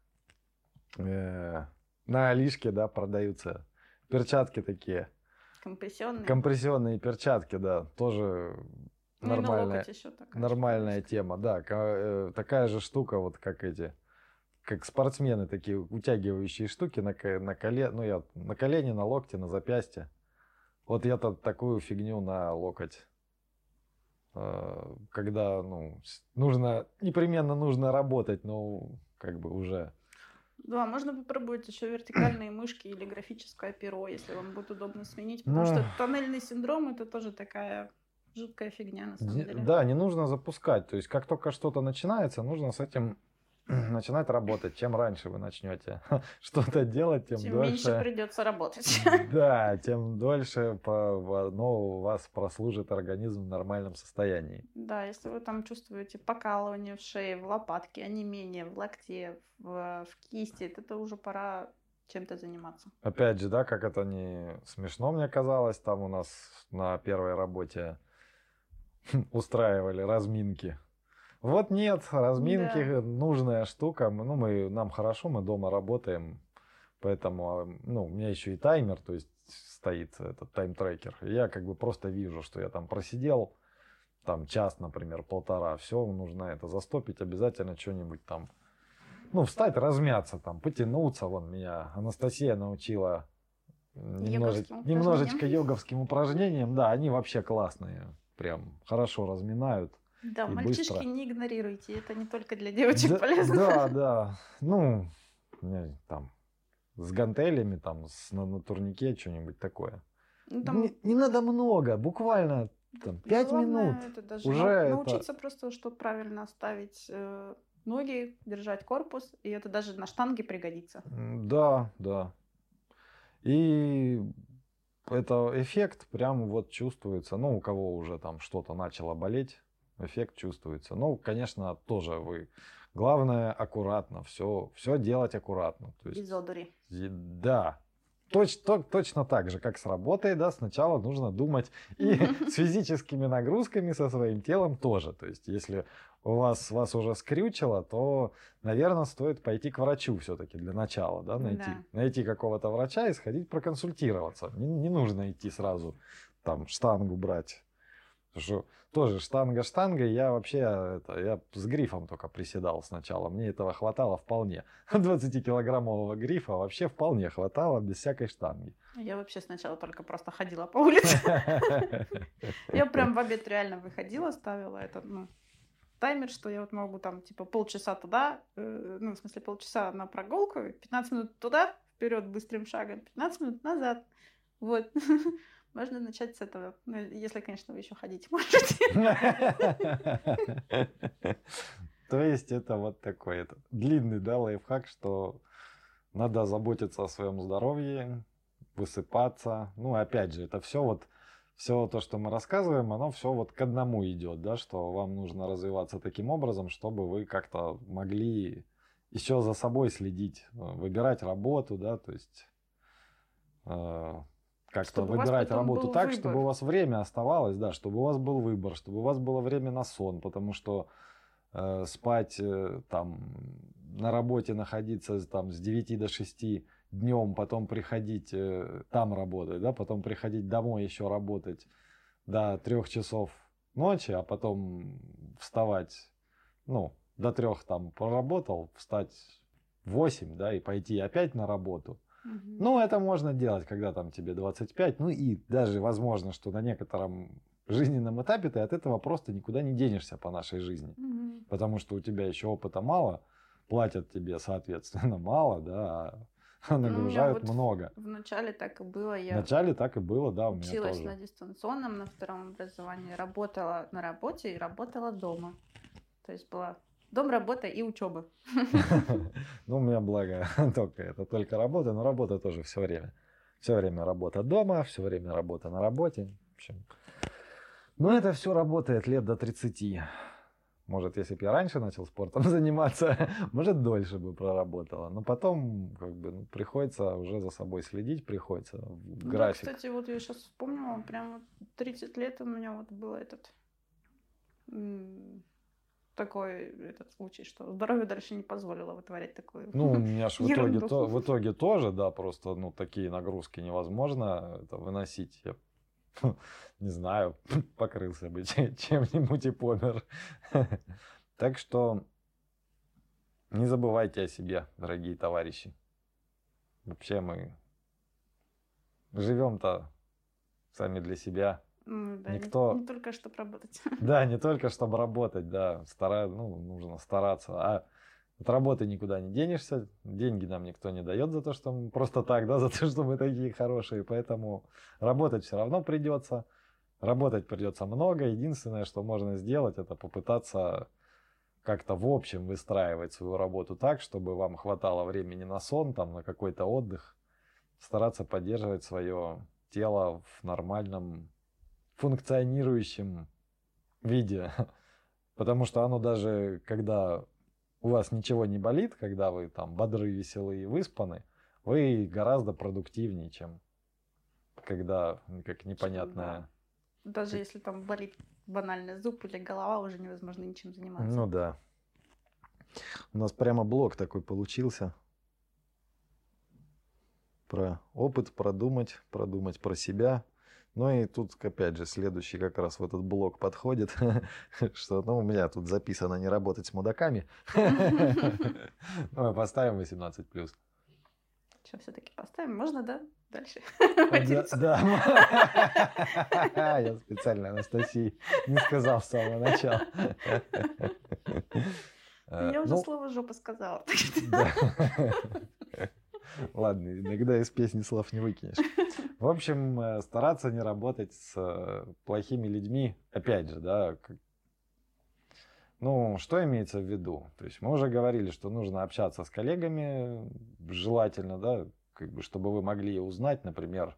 э, На Алишке, да, продаются перчатки такие. Компрессионные. Компрессионные перчатки, да, тоже нормальная, локоть ещё такая нормальная тема, да. э, Такая же штука, вот как эти, как спортсмены, такие утягивающие штуки на, на коле, ну я на колени, на локте, на запястье. Вот я-то такую фигню на локоть. Э, Когда, ну, нужно, непременно нужно работать, но как бы уже. Да, можно попробовать еще вертикальные мышки или графическое перо, если вам будет удобно сменить. Потому Ну. что тоннельный синдром это тоже такая жуткая фигня на самом Не- деле. Да, не нужно запускать. То есть, как только что-то начинается, нужно с этим начинать работать. Чем раньше вы начнете что-то делать, тем, Тем меньше дольше. придется работать. Да, тем дольше ну, у вас прослужит организм в нормальном состоянии. Да, если вы там чувствуете покалывание в шее, в лопатке, онемение, в локте, в, в кисти, то это уже пора чем-то заниматься. Опять же, да, как это не смешно мне казалось, там у нас на первой работе устраивали разминки. Вот нет, разминки Да. нужная штука. Ну, мы, нам хорошо, мы дома работаем, поэтому, а, ну, у меня еще и таймер, то есть стоит этот тайм-трекер. Я как бы просто вижу, что я там просидел, там час, например, полтора, все, нужно это застопить, обязательно что-нибудь там, ну, встать, размяться там, потянуться, вон меня Анастасия научила немножечко, Йоговским немножечко йоговским упражнениям, да, они вообще классные, прям хорошо разминают. Да, мальчишки быстро. не игнорируйте, это не только для девочек да, полезно. Да, да. Ну, там с гантелями, там, с, на, на турнике что-нибудь такое. Ну, там Не, не надо много, буквально там, 5 главное минут. это даже Уже нау- это- научиться просто, что правильно ставить э, ноги, держать корпус, и это даже на штанге пригодится. Да, да. И это эффект прям вот чувствуется. Ну, у кого уже там что-то начало болеть, эффект чувствуется. Ну, конечно, тоже вы. Главное аккуратно, все, все делать аккуратно. То есть Без одури. Да. Точ- то- точно так же, как с работой, да, сначала нужно думать и с физическими нагрузками со своим телом тоже. То есть, если вас, вас уже скрючило, то, наверное, стоит пойти к врачу все-таки для начала, да, найти, Да. найти какого-то врача и сходить проконсультироваться. Не, не нужно идти сразу там штангу брать. Потому что тоже штанга штангой, я вообще это, я с грифом только приседал сначала. Мне этого хватало вполне. 20-килограммового грифа вообще вполне хватало без всякой штанги. Я вообще сначала только просто ходила по улице. Я прям в обед реально выходила, ставила этот, ну, таймер, что я вот могу там, типа, полчаса туда, э, ну, в смысле, полчаса на прогулку, 15 минут туда, вперед быстрым шагом, 15 минут назад. Вот. Можно начать с этого. Ну, если, конечно, вы еще ходить можете. То есть это вот такой это, длинный да, лайфхак, что надо заботиться о своем здоровье, высыпаться. Ну, опять же, это все вот все то, что мы рассказываем, оно все вот к одному идет, да, что вам нужно развиваться таким образом, чтобы вы как-то могли еще за собой следить, э, выбирать работу, да, то есть э, как-то выбирать работу так, выбор. чтобы у вас время оставалось, да, чтобы у вас был выбор, чтобы у вас было время на сон, потому что э, спать э, там на работе находиться там с 9 до 6 днем, потом приходить э, там работать, да, потом приходить домой еще работать до 3 часов ночи, а потом вставать, ну, до трех там поработал, встать в 8, да, и пойти опять на работу. Мгм. Ну, это можно делать, когда там тебе 25. Ну и даже возможно, что на некотором жизненном этапе ты от этого просто никуда не денешься по нашей жизни. Мгм. Потому что у тебя еще опыта мало, платят тебе, соответственно, мало, да, нагружают вот много. Вначале так и было. Я Вначале так и было, да, у меня училась тоже. на дистанционном, на втором образовании, работала на работе и работала дома. То есть была дом, работа и учеба. Ну, у меня благо только это, только работа, но работа тоже все время. Все время работа дома, все время работа на работе. В общем, ну, это все работает лет до 30. Может, если бы я раньше начал спортом заниматься, может, дольше бы проработала. Но потом как бы ну, приходится уже за собой следить, приходится в Да, график. кстати, вот я сейчас вспомнила, прям вот 30 лет у меня вот был этот такой этот случай, что здоровье дальше не позволило вытворять такое. Ну, у меня ж в итоге, то, в итоге тоже, да, просто, ну, такие нагрузки невозможно это выносить. Я, не знаю, покрылся бы че- чем-нибудь и помер. Так что не забывайте о себе, дорогие товарищи. Вообще мы живем-то сами для себя. Ну, да, не- никто- не, только чтобы работать. Да, не только чтобы работать, да, стара... ну, нужно стараться. А от работы никуда не денешься, деньги нам никто не дает за то, что мы просто так, да, за то, что мы такие хорошие, поэтому работать все равно придется. Работать придется много. Единственное, что можно сделать, это попытаться как-то в общем выстраивать свою работу так, чтобы вам хватало времени на сон, там, на какой-то отдых, стараться поддерживать свое тело в нормальном функционирующем виде. Потому что оно даже, когда у вас ничего не болит, когда вы там бодры, веселые и выспаны, вы гораздо продуктивнее, чем когда как непонятная... Даже если там болит банальный зуб или голова, уже невозможно ничем заниматься. Ну да. У нас прямо блок такой получился. Про опыт продумать, продумать про себя. Ну и тут, опять же, следующий как раз в этот блок подходит, что ну, у меня тут записано не работать с мудаками. Ну, поставим 18 плюс. Что, все-таки поставим? Можно, да? Дальше. Да. Я специально Анастасии не сказал с самого начала. Э, Я уже ну, слово жопа сказала. Да. Ладно, иногда из песни слов не выкинешь. В общем, э, стараться не работать с э, плохими людьми, опять же, да. Ну, что имеется в виду? То есть мы уже говорили, что нужно общаться с коллегами, желательно, да, как бы, чтобы вы могли узнать, например,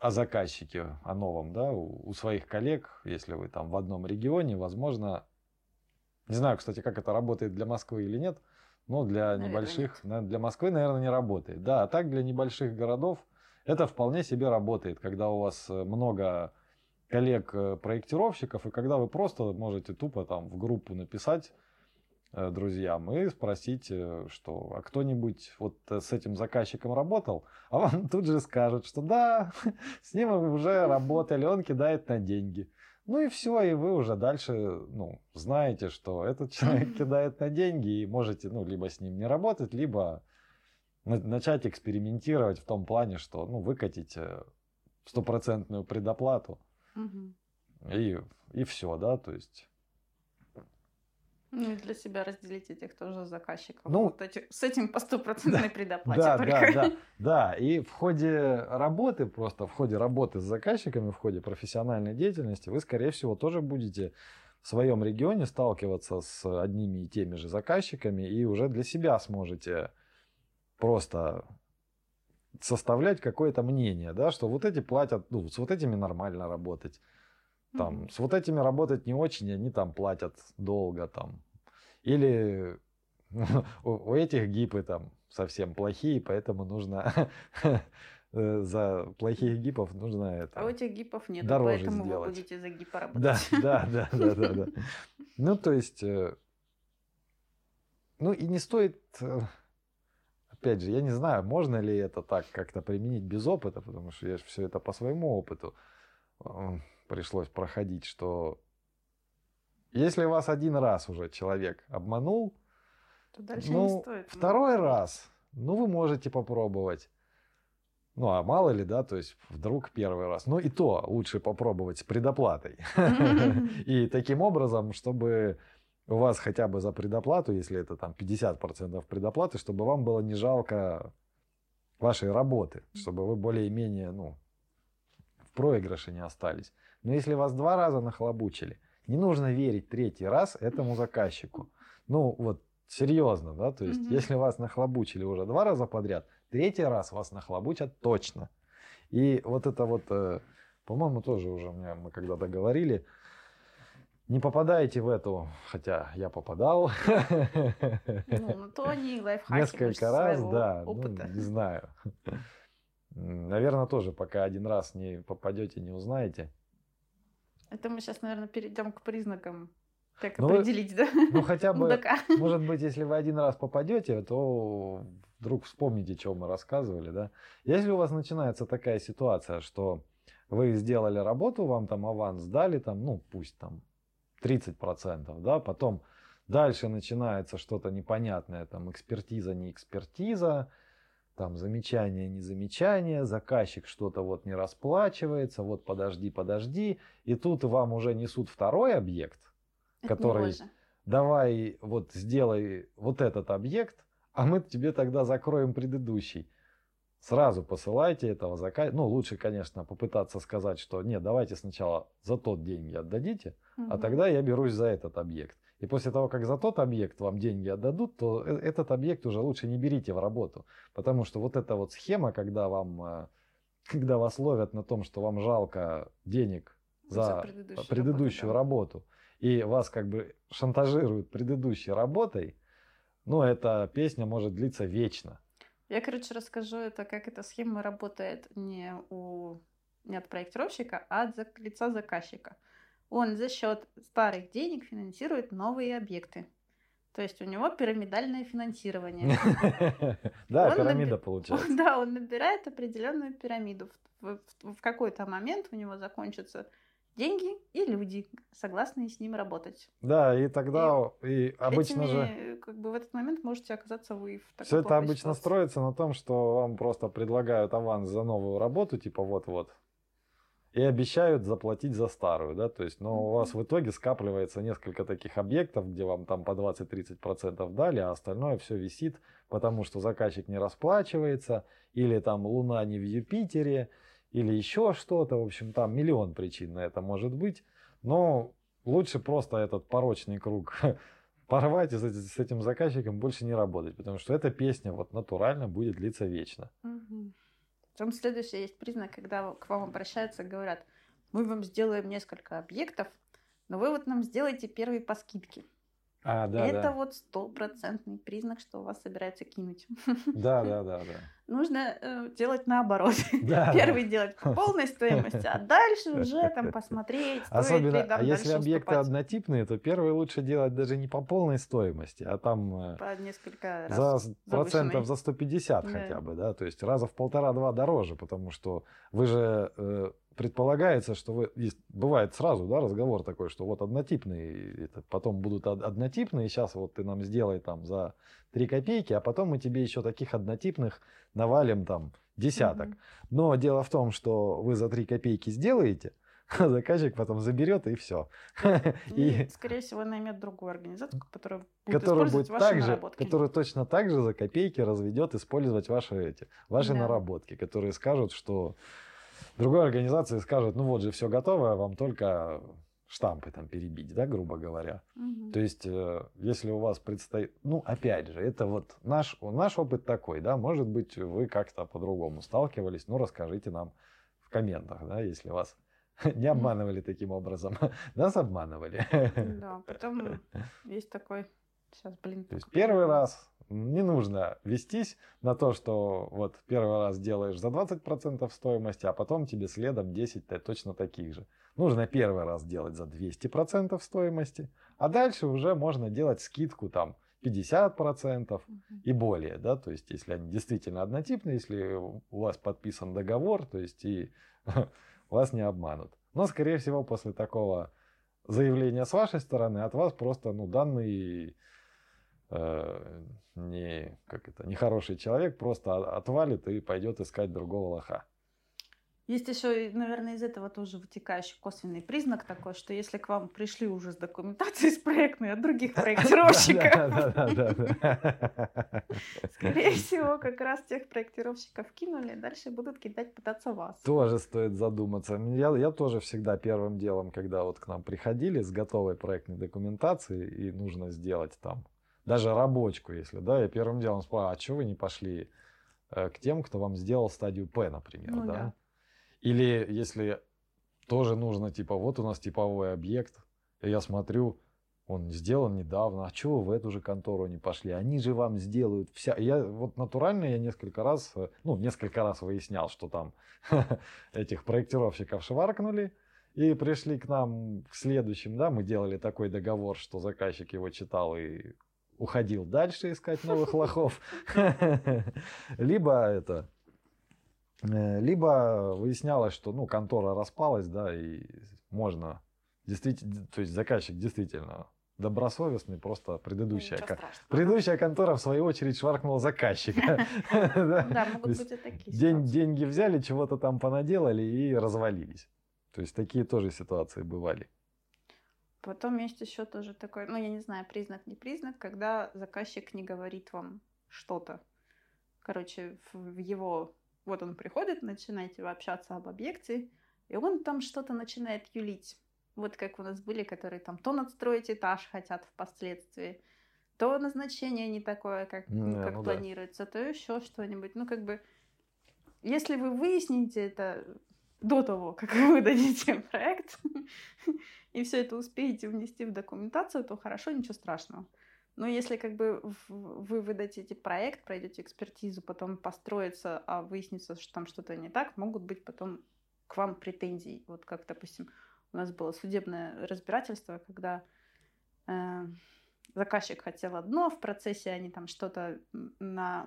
о заказчике, о новом, да, у, своих коллег, если вы там в одном регионе, возможно, не знаю, кстати, как это работает для Москвы или нет, но для Наверное, небольших, на- для Москвы, наверное, не работает. Да, а так для небольших городов это вполне себе работает, когда у вас э, много коллег-проектировщиков, и когда вы просто можете тупо там в группу написать э, друзьям и спросить, э, что а кто-нибудь вот э, с этим заказчиком работал, а вам тут же скажут, что да, с ним вы уже работали, он кидает на деньги. Ну и все, и вы уже дальше, ну, знаете, что этот человек кидает на деньги, и можете, ну, либо с ним не работать, либо начать экспериментировать в том плане, что, ну, выкатить э, стопроцентную предоплату, Мгм. и, и все, да, то есть... Ну и для себя разделить этих тоже заказчиков. Ну, Вот эти- с этим по стопроцентной предоплате Да, только. да, да, да. И в ходе работы, просто в ходе работы с заказчиками, в ходе профессиональной деятельности, вы, скорее всего, тоже будете в своем регионе сталкиваться с одними и теми же заказчиками и уже для себя сможете просто составлять какое-то мнение, да, что вот эти платят, ну, с вот этими нормально работать, там, Мгм. с вот этими работать не очень, они там платят долго там. Или у, этих гипы там совсем плохие, поэтому нужно э, за плохих гипов нужно это. А у этих гипов нет, Дороже поэтому сделать. вы будете за гипа работать. да, да, да, да, да. Ну, то есть, э, ну и не стоит, э, опять же, я не знаю, можно ли это так как-то применить без опыта, потому что я все это по своему опыту пришлось проходить, что если вас один раз уже человек обманул, То дальше не ну, стоит. второй раз, ну, вы можете попробовать. Ну, а мало ли, да, то есть вдруг первый раз. Ну, и то лучше попробовать с предоплатой. И таким образом, чтобы у вас хотя бы за предоплату, если это там 50% предоплаты, чтобы вам было не жалко вашей работы, чтобы вы более-менее, ну, в проигрыше не остались. Но если вас два раза нахлобучили, не нужно верить третий раз этому заказчику. Ну, вот серьезно, да, то есть, Мгм. если вас нахлобучили уже два раза подряд, третий раз вас нахлобучат точно. И вот это вот, э, по-моему, тоже уже меня мы когда-то говорили, Не попадаете в эту, хотя я попадал. Ну, на то они лайфхаки Несколько раз, да, ну, не знаю. Наверное, тоже пока один раз не попадете, не узнаете. Это мы сейчас, наверное, перейдем к признакам, как Ну, определить, да? Ну, хотя бы, Мудака. может быть, если вы один раз попадете, то вдруг вспомните, что мы рассказывали, да. Если у вас начинается такая ситуация, что вы сделали работу, вам там аванс дали, там, ну, пусть там 30%, да, потом дальше начинается что-то непонятное, там, экспертиза, не экспертиза, там, замечание, не замечание, заказчик что-то вот не расплачивается, вот подожди, подожди, и тут вам уже несут второй объект, Это который- давай вот сделай вот этот объект, а мы тебе тогда закроем предыдущий. Сразу посылайте этого заказчика. Ну, лучше, конечно, попытаться сказать, что нет, давайте сначала за тот деньги отдадите, а Мгм. тогда я берусь за этот объект. И после того, как за тот объект вам деньги отдадут, то э- этот объект уже лучше не берите в работу. Потому что вот эта вот схема, когда вам, э, когда вас ловят на том, что вам жалко денег за предыдущую, предыдущую работу, работу, и вас как бы шантажируют предыдущей работой, ну, эта песня может длиться вечно. Я, короче, расскажу это, как эта схема работает не, у, не от проектировщика, а от зак- лица заказчика. Он за счет старых денег финансирует новые объекты. То есть у него пирамидальное финансирование. Да, пирамида получается. Да, он набирает определенную пирамиду. В, какой-то момент у него закончатся деньги и люди, согласные с ним работать. Да, и тогда и обычно Этими, же как бы в этот момент можете оказаться вы в все это обычно ситуации. строится на том, что вам просто предлагают аванс за новую работу, типа вот-вот, и обещают заплатить за старую, да, то есть, но у вас в итоге скапливается несколько таких объектов, где вам там по 20-30% дали, а остальное все висит, потому что заказчик не расплачивается, или там Луна не в Юпитере, или еще что-то, в общем, там миллион причин на это может быть, но лучше просто этот порочный круг порвать и с эти- с этим заказчиком больше не работать, потому что эта песня вот натурально будет длиться вечно. Мгм. Потом следующий есть признак, когда к вам обращаются говорят, мы вам сделаем несколько объектов, но вы вот нам сделайте первый по скидке. А, да, Это да. вот стопроцентный признак, что вас собираются кинуть. Да, да, да, да. Нужно э, делать наоборот. Да, Первый делать по полной стоимости, а дальше уже там посмотреть, Особенно, а если объекты уступать. однотипные, то первый лучше делать даже не по полной стоимости, а там э, по несколько раз. за процентов за 150 Да. хотя бы, да, то есть раза в полтора-два дороже, потому что вы же э, предполагается, что вы есть- бывает сразу, да, разговор такой, что вот однотипные, это потом будут од- однотипные, сейчас вот ты нам сделай там за 3 копейки, а потом мы тебе еще таких однотипных навалим там десяток. Мгм. Но дело в том, что вы за 3 копейки сделаете, а заказчик потом заберет и все. И, скорее всего, наймет другую организацию, которая будет который использовать будет ваши наработки. который точно так же за копейки разведет использовать ваши эти, ваши Да. наработки, которые скажут, что другой организации скажут, ну вот же все готово, вам только штампы там перебить, да, грубо говоря. Мгм. То есть, э, если у вас предстоит, ну, опять же, это вот наш, наш опыт такой, да, может быть, вы как-то по-другому сталкивались, ну, расскажите нам в комментах, да, если вас не обманывали таким образом. Нас обманывали. Да, потом есть такой... Сейчас, блин. То есть первый раз не нужно вестись на то, что вот первый раз делаешь за 20% стоимости, а потом тебе следом 10 та- точно таких же. Нужно первый раз делать за 200% стоимости, а дальше уже можно делать скидку там 50% Мгм. и более, да, то есть если они действительно однотипные, если у вас подписан договор, то есть и вас не обманут. Но, скорее всего, после такого заявления с вашей стороны от вас просто, ну, данный э, не, как это, нехороший человек просто отвалит и пойдет искать другого лоха. Есть еще, наверное, из этого тоже вытекающий косвенный признак такой, что если к вам пришли уже с документацией с проектной от других проектировщиков, скорее всего, как раз тех проектировщиков кинули, дальше будут кидать пытаться вас. Тоже стоит задуматься. Я, я тоже всегда первым делом, когда вот к нам приходили с готовой проектной документацией, и нужно сделать там даже рабочку, если, да, я первым делом спрашиваю, а что вы не пошли э, к тем, кто вам сделал стадию П, например, Ну да? да. Или если тоже нужно, типа, вот у нас типовой объект, И я смотрю, он сделан недавно, а чего вы в эту же контору не пошли? Они же вам сделают вся... Я вот натурально я несколько раз, э, ну, несколько раз выяснял, что там этих проектировщиков шваркнули, и пришли к нам к следующим, да, мы делали такой договор, что заказчик его читал и уходил дальше искать новых лохов. Либо это, э, либо выяснялось, что, ну, контора распалась, да, и можно действительно, то есть заказчик действительно добросовестный, просто предыдущая, страшного. предыдущая контора в свою очередь шваркнула заказчика. Да, могут быть и такие деньги взяли, чего-то там понаделали и развалились. То есть такие тоже ситуации бывали. Потом есть еще тоже такой, ну, я не знаю, признак, не признак, когда заказчик не говорит вам что-то. Короче, в его... Вот он приходит, начинаете вы общаться об объекте, и он там что-то начинает юлить. Вот как у нас были, которые там то надстроить этаж хотят впоследствии, то назначение не такое, как, Не, как ну да. планируется, то еще что-нибудь. Ну, как бы, если вы выясните это до того, как вы выдадите проект, и все это успеете внести в документацию, то хорошо, ничего страшного. Но если как бы вы выдадите проект, пройдете экспертизу, потом построится, а выяснится, что там что-то не так, могут быть потом к вам претензии. Вот как, допустим, у нас было судебное разбирательство, когда э, заказчик хотел одно, в процессе они там что-то на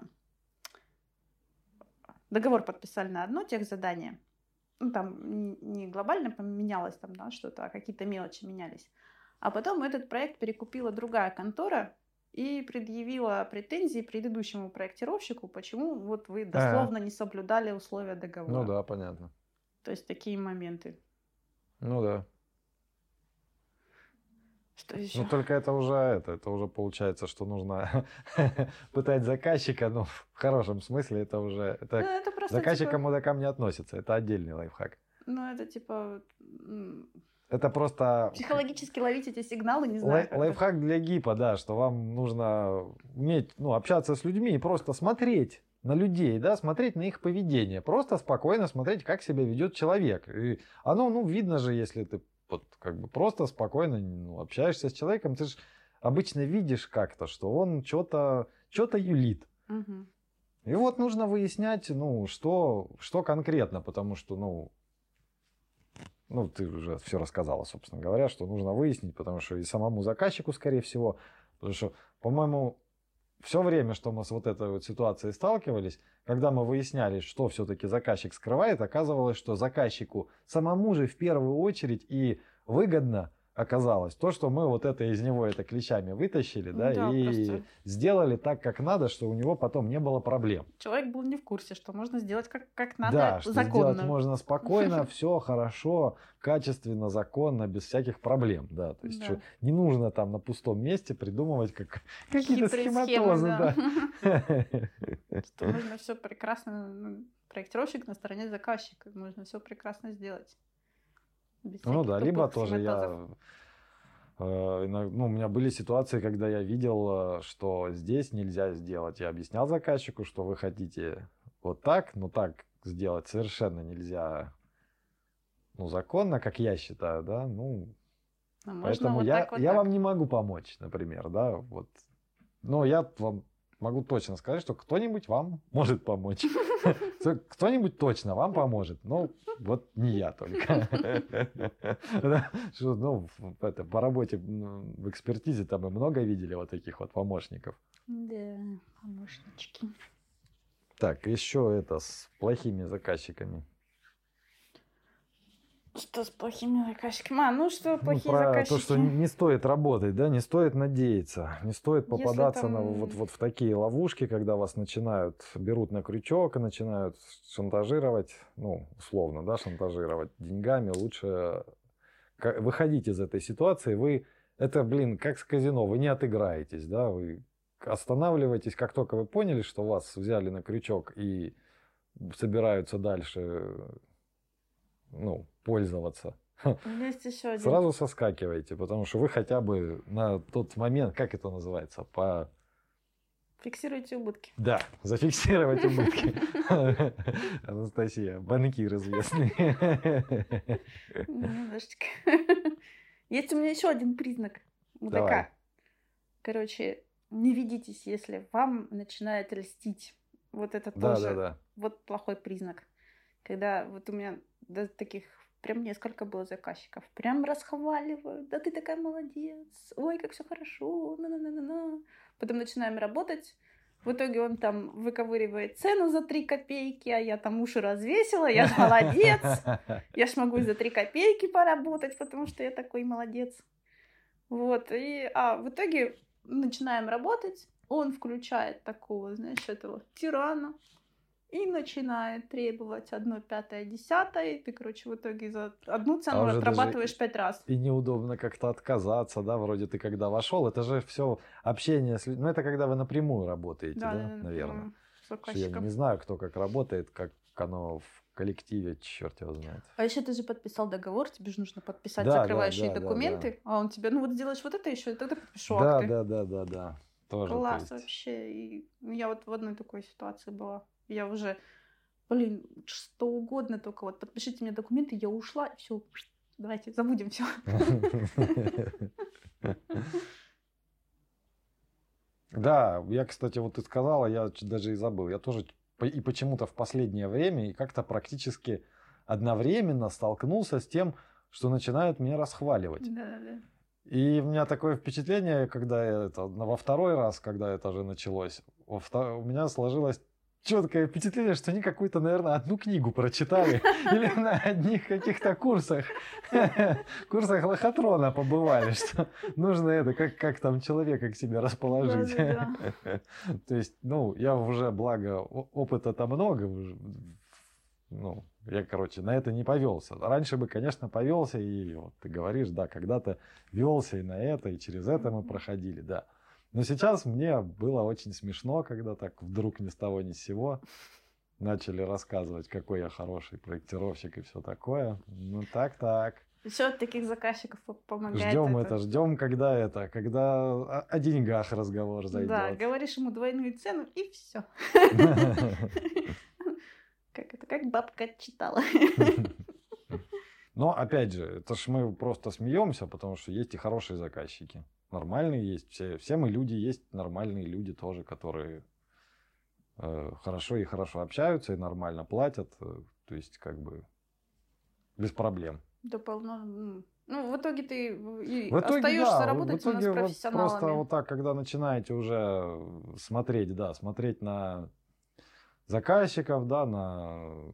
договор подписали на одно техзадание, ну, там не глобально поменялось там, да, что-то, а какие-то мелочи менялись. А потом этот проект перекупила другая контора и предъявила претензии предыдущему проектировщику, почему вот вы дословно не соблюдали условия договора. Ну да, понятно. То есть такие моменты. Ну да. Что еще? Ну только это уже это, это уже получается, что нужно пытать заказчика, ну в хорошем смысле это уже это Ну, это просто заказчик к типа, мудакам не относится, это отдельный лайфхак. ну, это типа Это просто психологически ловить эти сигналы, не знаю. лай- лайфхак для гипа, да, что вам нужно уметь ну, общаться с людьми и просто смотреть на людей, да, смотреть на их поведение, просто спокойно смотреть, как себя ведет человек. И оно, ну, видно же, если ты вот как бы просто спокойно ну, общаешься с человеком, ты же обычно видишь как-то, что он что-то что-то юлит. Мгм. И вот нужно выяснять, ну, что, что конкретно, потому что, ну, ну, ты уже все рассказала, собственно говоря, что нужно выяснить, потому что и самому заказчику, скорее всего, потому что, по-моему, все время, что мы с вот этой вот ситуацией сталкивались, когда мы выясняли, что все-таки заказчик скрывает, оказывалось, что заказчику самому же в первую очередь и выгодно оказалось то, что мы вот это из него это клещами вытащили, да, Да, и просто- сделали так, как надо, что у него потом не было проблем. Человек был не в курсе, что можно сделать как, как надо да, что законно. сделать можно спокойно, все хорошо, качественно, законно, без всяких проблем, да. То есть Да. что не нужно там на пустом месте придумывать как, какие-то схематозы, да. Что можно все прекрасно, ну, проектировщик на стороне заказчика, можно все прекрасно сделать. Без Ну да, либо тоже я... э, Ну, у меня были ситуации, когда я видел, э, что здесь нельзя сделать. Я объяснял заказчику, что вы хотите вот так, но так сделать совершенно нельзя, ну, законно, как я считаю, да, ну, А Поэтому вот я, так, вот я так. вам не могу помочь, например, да, вот. Но я вам могу точно сказать, что кто-нибудь вам может помочь. Кто- Кто-нибудь точно вам поможет, но вот не я только. Ну, по работе в экспертизе там мы много видели вот таких вот помощников. Да, помощнички. Так, еще это с плохими заказчиками. Что с плохими заказчиками? А, ну что, Ну, плохие про заказчики? то, что не стоит работать, да, не стоит надеяться, не стоит Если попадаться на там- вот, вот в такие ловушки, когда вас начинают, берут на крючок и начинают шантажировать, ну, условно, да, шантажировать деньгами. Лучше выходить из этой ситуации. Вы, это, блин, как с казино, вы не отыграетесь, да, вы останавливаетесь, как только вы поняли, что вас взяли на крючок и собираются дальше, ну, пользоваться. Есть еще один. Сразу соскакиваете, потому что вы хотя бы на тот момент, как это называется, по... Фиксируйте убытки. Да, зафиксировать убытки. Анастасия, банкир известный. Немножечко. Есть у меня еще один признак мудака. Короче, не ведитесь, если вам начинает льстить. Вот это Да, тоже да, да. вот плохой признак. Когда вот у меня до таких прям несколько было заказчиков. Прям расхваливают. Да ты такая молодец. Ой, как все хорошо. На-на-на-на-на. Потом начинаем работать. В итоге он там выковыривает цену за 3 копейки, а я там уши развесила, я ж молодец. Я ж могу за 3 копейки поработать, потому что я такой молодец. Вот, и а, в итоге начинаем работать, он включает такого, знаешь, этого тирана, и начинает требовать одно пятое, десятое, и ты, короче, в итоге за одну цену А уже даже отрабатываешь пять раз. И неудобно как-то отказаться, да, вроде ты когда вошел, это же все общение с людьми, ну это когда вы напрямую работаете, да, да, наверное. напрямую с Что Я не знаю, кто как работает, как оно в коллективе, черт его знает. А еще ты же подписал договор, тебе же нужно подписать Да, да, закрывающие да, да, документы, а он тебе, ну вот сделаешь вот это еще, и тогда подпишу Да, акты. да, да, да, да. Тоже. то Класс есть. вообще. И я вот в одной такой ситуации была. Я уже, блин, что угодно, только вот подпишите мне документы, я ушла, и все, давайте забудем все. Да, я, кстати, вот ты сказала, я даже и забыл. Я тоже и почему-то в последнее время и как-то практически одновременно столкнулся с тем, что начинают меня расхваливать. Да, да. И у меня такое впечатление, когда это, во второй раз, когда это же началось, во вто- у меня сложилось четкое впечатление, что они какую-то, наверное, одну книгу прочитали или на одних каких-то курсах, курсах лохотрона побывали, что нужно это, как, как там человека к себе расположить. То есть, ну, я уже, благо, опыта-то много, ну, я, короче, на это не повелся. Раньше бы, конечно, повелся, и вот ты говоришь, да, когда-то велся и на это, и через это мы проходили, да. Но сейчас мне было очень смешно, когда так вдруг ни с того ни с сего начали рассказывать, какой я хороший проектировщик и все такое. Ну так-так. Еще от таких заказчиков по- помогает. Ждем это, ждем, когда это, когда о, о деньгах разговор зайдет. Да, говоришь ему двойную цену, и все. Как это, как бабка читала. Но опять же, это ж мы просто смеемся, потому что есть и хорошие заказчики. Нормальные есть. Все, все мы люди, есть нормальные люди тоже, которые э, хорошо и хорошо общаются, и нормально платят. э, то есть, как бы, без проблем. Да полно. Ну, в итоге ты и В итоге, остаешься да, работать в у нас итоге с вот профессионалами. просто вот так, когда начинаете уже смотреть, да, смотреть на заказчиков, да, на,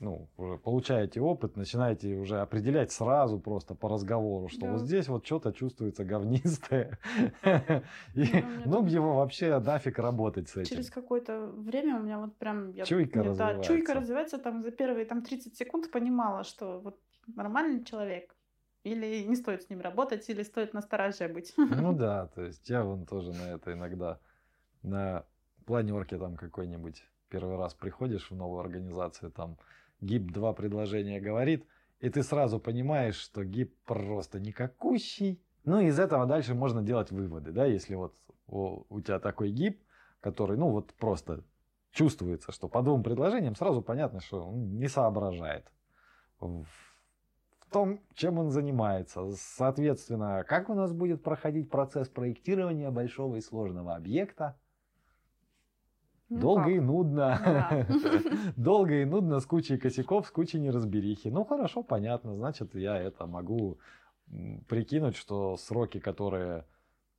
ну, уже получаете опыт, начинаете уже определять сразу просто по разговору, что Да. вот здесь вот что-то чувствуется говнистое. И, Ну, тоже. его вообще нафиг работать с этим. Через какое-то время у меня вот прям... я- Чуйка мне, да, развивается. чуйка развивается, там за первые там 30 секунд понимала, что вот нормальный человек. Или не стоит с ним работать, или стоит настороже быть. Ну да, то есть я вон тоже на это иногда на планерке там какой-нибудь первый раз приходишь в новую организацию, там ГИП два предложения говорит, и ты сразу понимаешь, что ГИП просто никакущий. Ну, из этого дальше можно делать выводы, да, если вот у, у тебя такой ГИП, который, ну, вот просто чувствуется, что по двум предложениям сразу понятно, что он не соображает в том, чем он занимается. Соответственно, как у нас будет проходить процесс проектирования большого и сложного объекта? Ну Долго как? и нудно. Да. Долго и нудно, с кучей косяков, с кучей неразберихи. Ну, хорошо, понятно. Значит, я это могу прикинуть, что сроки, которые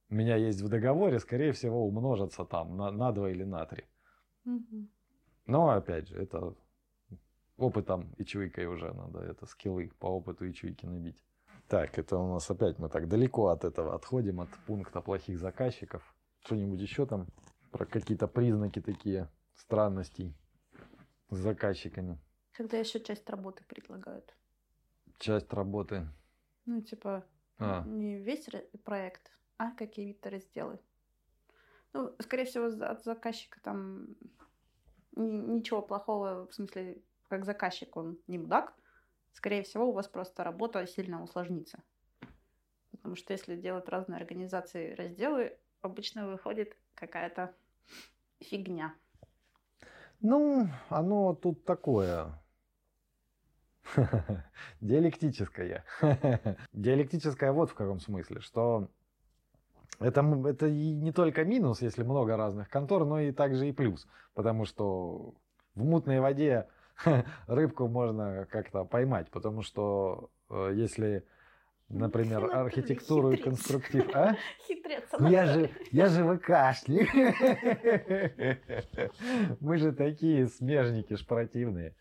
у меня есть в договоре, скорее всего, умножатся там на, на 2 или на 3. Мгм. Но, опять же, это опытом и чуйкой уже надо, это скиллы по опыту и чуйке набить. Так, это у нас опять мы так далеко от этого отходим, от пункта плохих заказчиков. Что-нибудь еще там про какие-то признаки такие странностей с заказчиками. Когда еще часть работы предлагают. Часть работы. Ну, типа, А, не весь проект, а какие-то разделы. Ну, скорее всего, от заказчика там ни- ничего плохого, в смысле, как заказчик, он не мудак. Скорее всего, у вас просто работа сильно усложнится. Потому что если делать разные организации разделы, обычно выходит какая-то фигня. Ну, оно тут такое. Диалектическое. Диалектическое вот в каком смысле, что это, это и не только минус, если много разных контор, но и также и плюс. Потому что в мутной воде рыбку можно как-то поймать. Потому что э, если например, архитектуру и конструктив. А? Хитрец. Ну, я же, я же ВКшник. Мы же такие смежники шпротивные.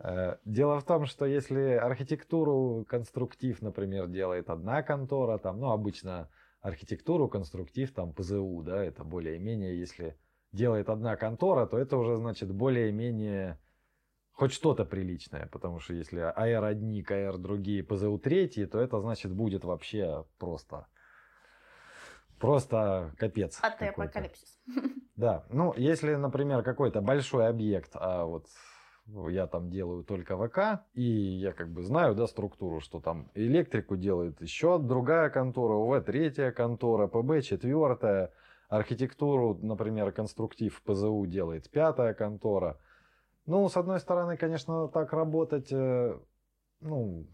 Э, дело в том, что если архитектуру, конструктив, например, делает одна контора, там, ну, обычно архитектуру, конструктив, там, ПЗУ, да, это более-менее, если делает одна контора, то это уже, значит, более-менее хоть что-то приличное, потому что если АР одни, КР другие, ПЗУ третьи, то это значит будет вообще просто просто капец. А ты апокалипсис. Да, ну если, например, какой-то большой объект, а вот я там делаю только ВК, и я как бы знаю, да, структуру, что там электрику делает еще другая контора, УВ третья контора, ПБ четвертая, архитектуру, например, конструктив ПЗУ делает пятая контора – ну, с одной стороны, конечно, так работать, э, ну,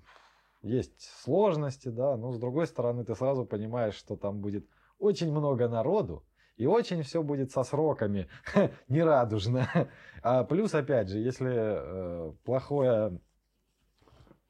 есть сложности, да, но с другой стороны, ты сразу понимаешь, что там будет очень много народу, и очень все будет со сроками, нерадужно. А плюс, опять же, если э, плохое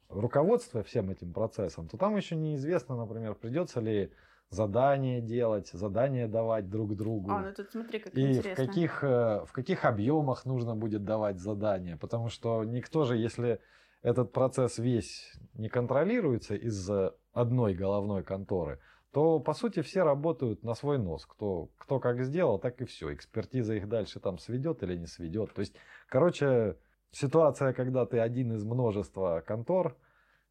руководство всем этим процессом, то там еще неизвестно, например, придется ли задания делать, задания давать друг другу. А, ну тут смотри, как и интересно. в каких, э, в каких объемах нужно будет давать задания. Потому что никто же, если этот процесс весь не контролируется из одной головной конторы, то по сути все работают на свой нос. Кто, кто как сделал, так и все. Экспертиза их дальше там сведет или не сведет. То есть, короче, ситуация, когда ты один из множества контор –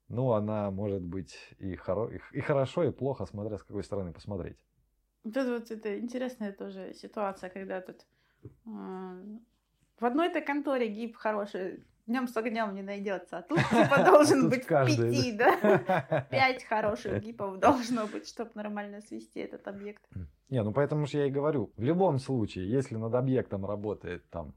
ну, она может быть и, хоро... и хорошо, и плохо, смотря с какой стороны посмотреть. Вот это вот это интересная тоже ситуация, когда тут э, в одной-то конторе гиб хороший, днем с огнем не найдется, а тут типа должен быть пяти, да? Пять хороших гипов должно быть, чтобы нормально свести этот объект. Не, ну поэтому же я и говорю, в любом случае, если над объектом работает там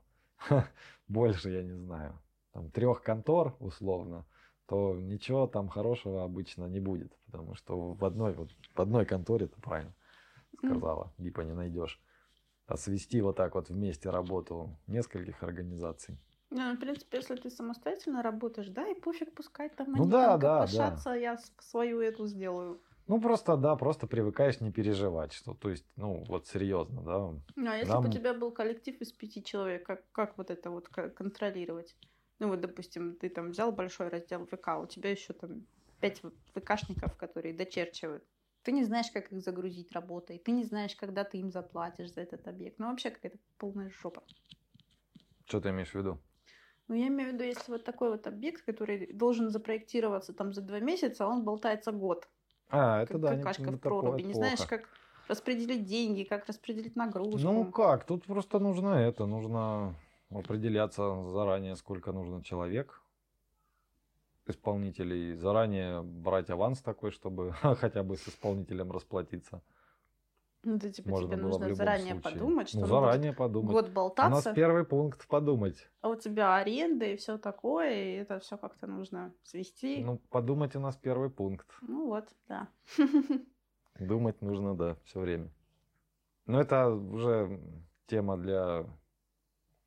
больше, я не знаю, там трех контор условно, то ничего там хорошего обычно не будет, потому что в одной, вот, в одной конторе, ты правильно сказала, гипа не найдешь. А свести вот так вот вместе работу нескольких организаций. Ну, в принципе, если ты самостоятельно работаешь, да, и пофиг пускать там ну, они да, там да, копошатся, да. я свою эту сделаю. Ну, просто, да, просто привыкаешь не переживать, что, то есть, ну, вот серьезно, да. Ну, а если Нам... бы у тебя был коллектив из пяти человек, как, как вот это вот контролировать? Ну вот, допустим, ты там взял большой раздел ВК, у тебя еще там пять ВКшников, которые дочерчивают. Ты не знаешь, как их загрузить работой, ты не знаешь, когда ты им заплатишь за этот объект. Ну, вообще какая-то полная жопа. Что ты имеешь в виду? Ну, я имею в виду, если вот такой вот объект, который должен запроектироваться там за два месяца, он болтается год. А, это как да. Какашка не, в проруби. Не знаешь, как распределить деньги, как распределить нагрузку. Ну как, тут просто нужно это, нужно определяться заранее, сколько нужно человек, исполнителей, заранее брать аванс такой, чтобы хотя бы с исполнителем расплатиться. Ну, это типа Можно тебе нужно заранее случае. подумать, что ну, заранее подумать. год болтаться. У нас первый пункт подумать. А у тебя аренда и все такое, и это все как-то нужно свести. Ну, подумать у нас первый пункт. Ну вот, да. Думать нужно, да, все время. Но это уже тема для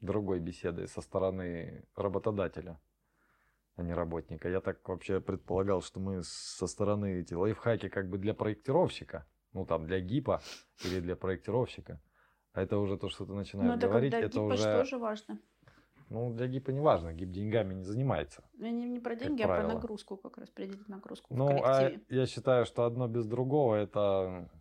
другой беседы со стороны работодателя, а не работника. Я так вообще предполагал, что мы со стороны эти лайфхаки как бы для проектировщика, ну там для ГИПа или для проектировщика. А это уже то, что ты начинаешь Но ну, говорить, это, это уже... тоже важно. Ну, для ГИПа не важно, ГИП деньгами не занимается. Ну, не, не про деньги, а правило. про нагрузку, как распределить нагрузку ну, в коллективе. А я считаю, что одно без другого это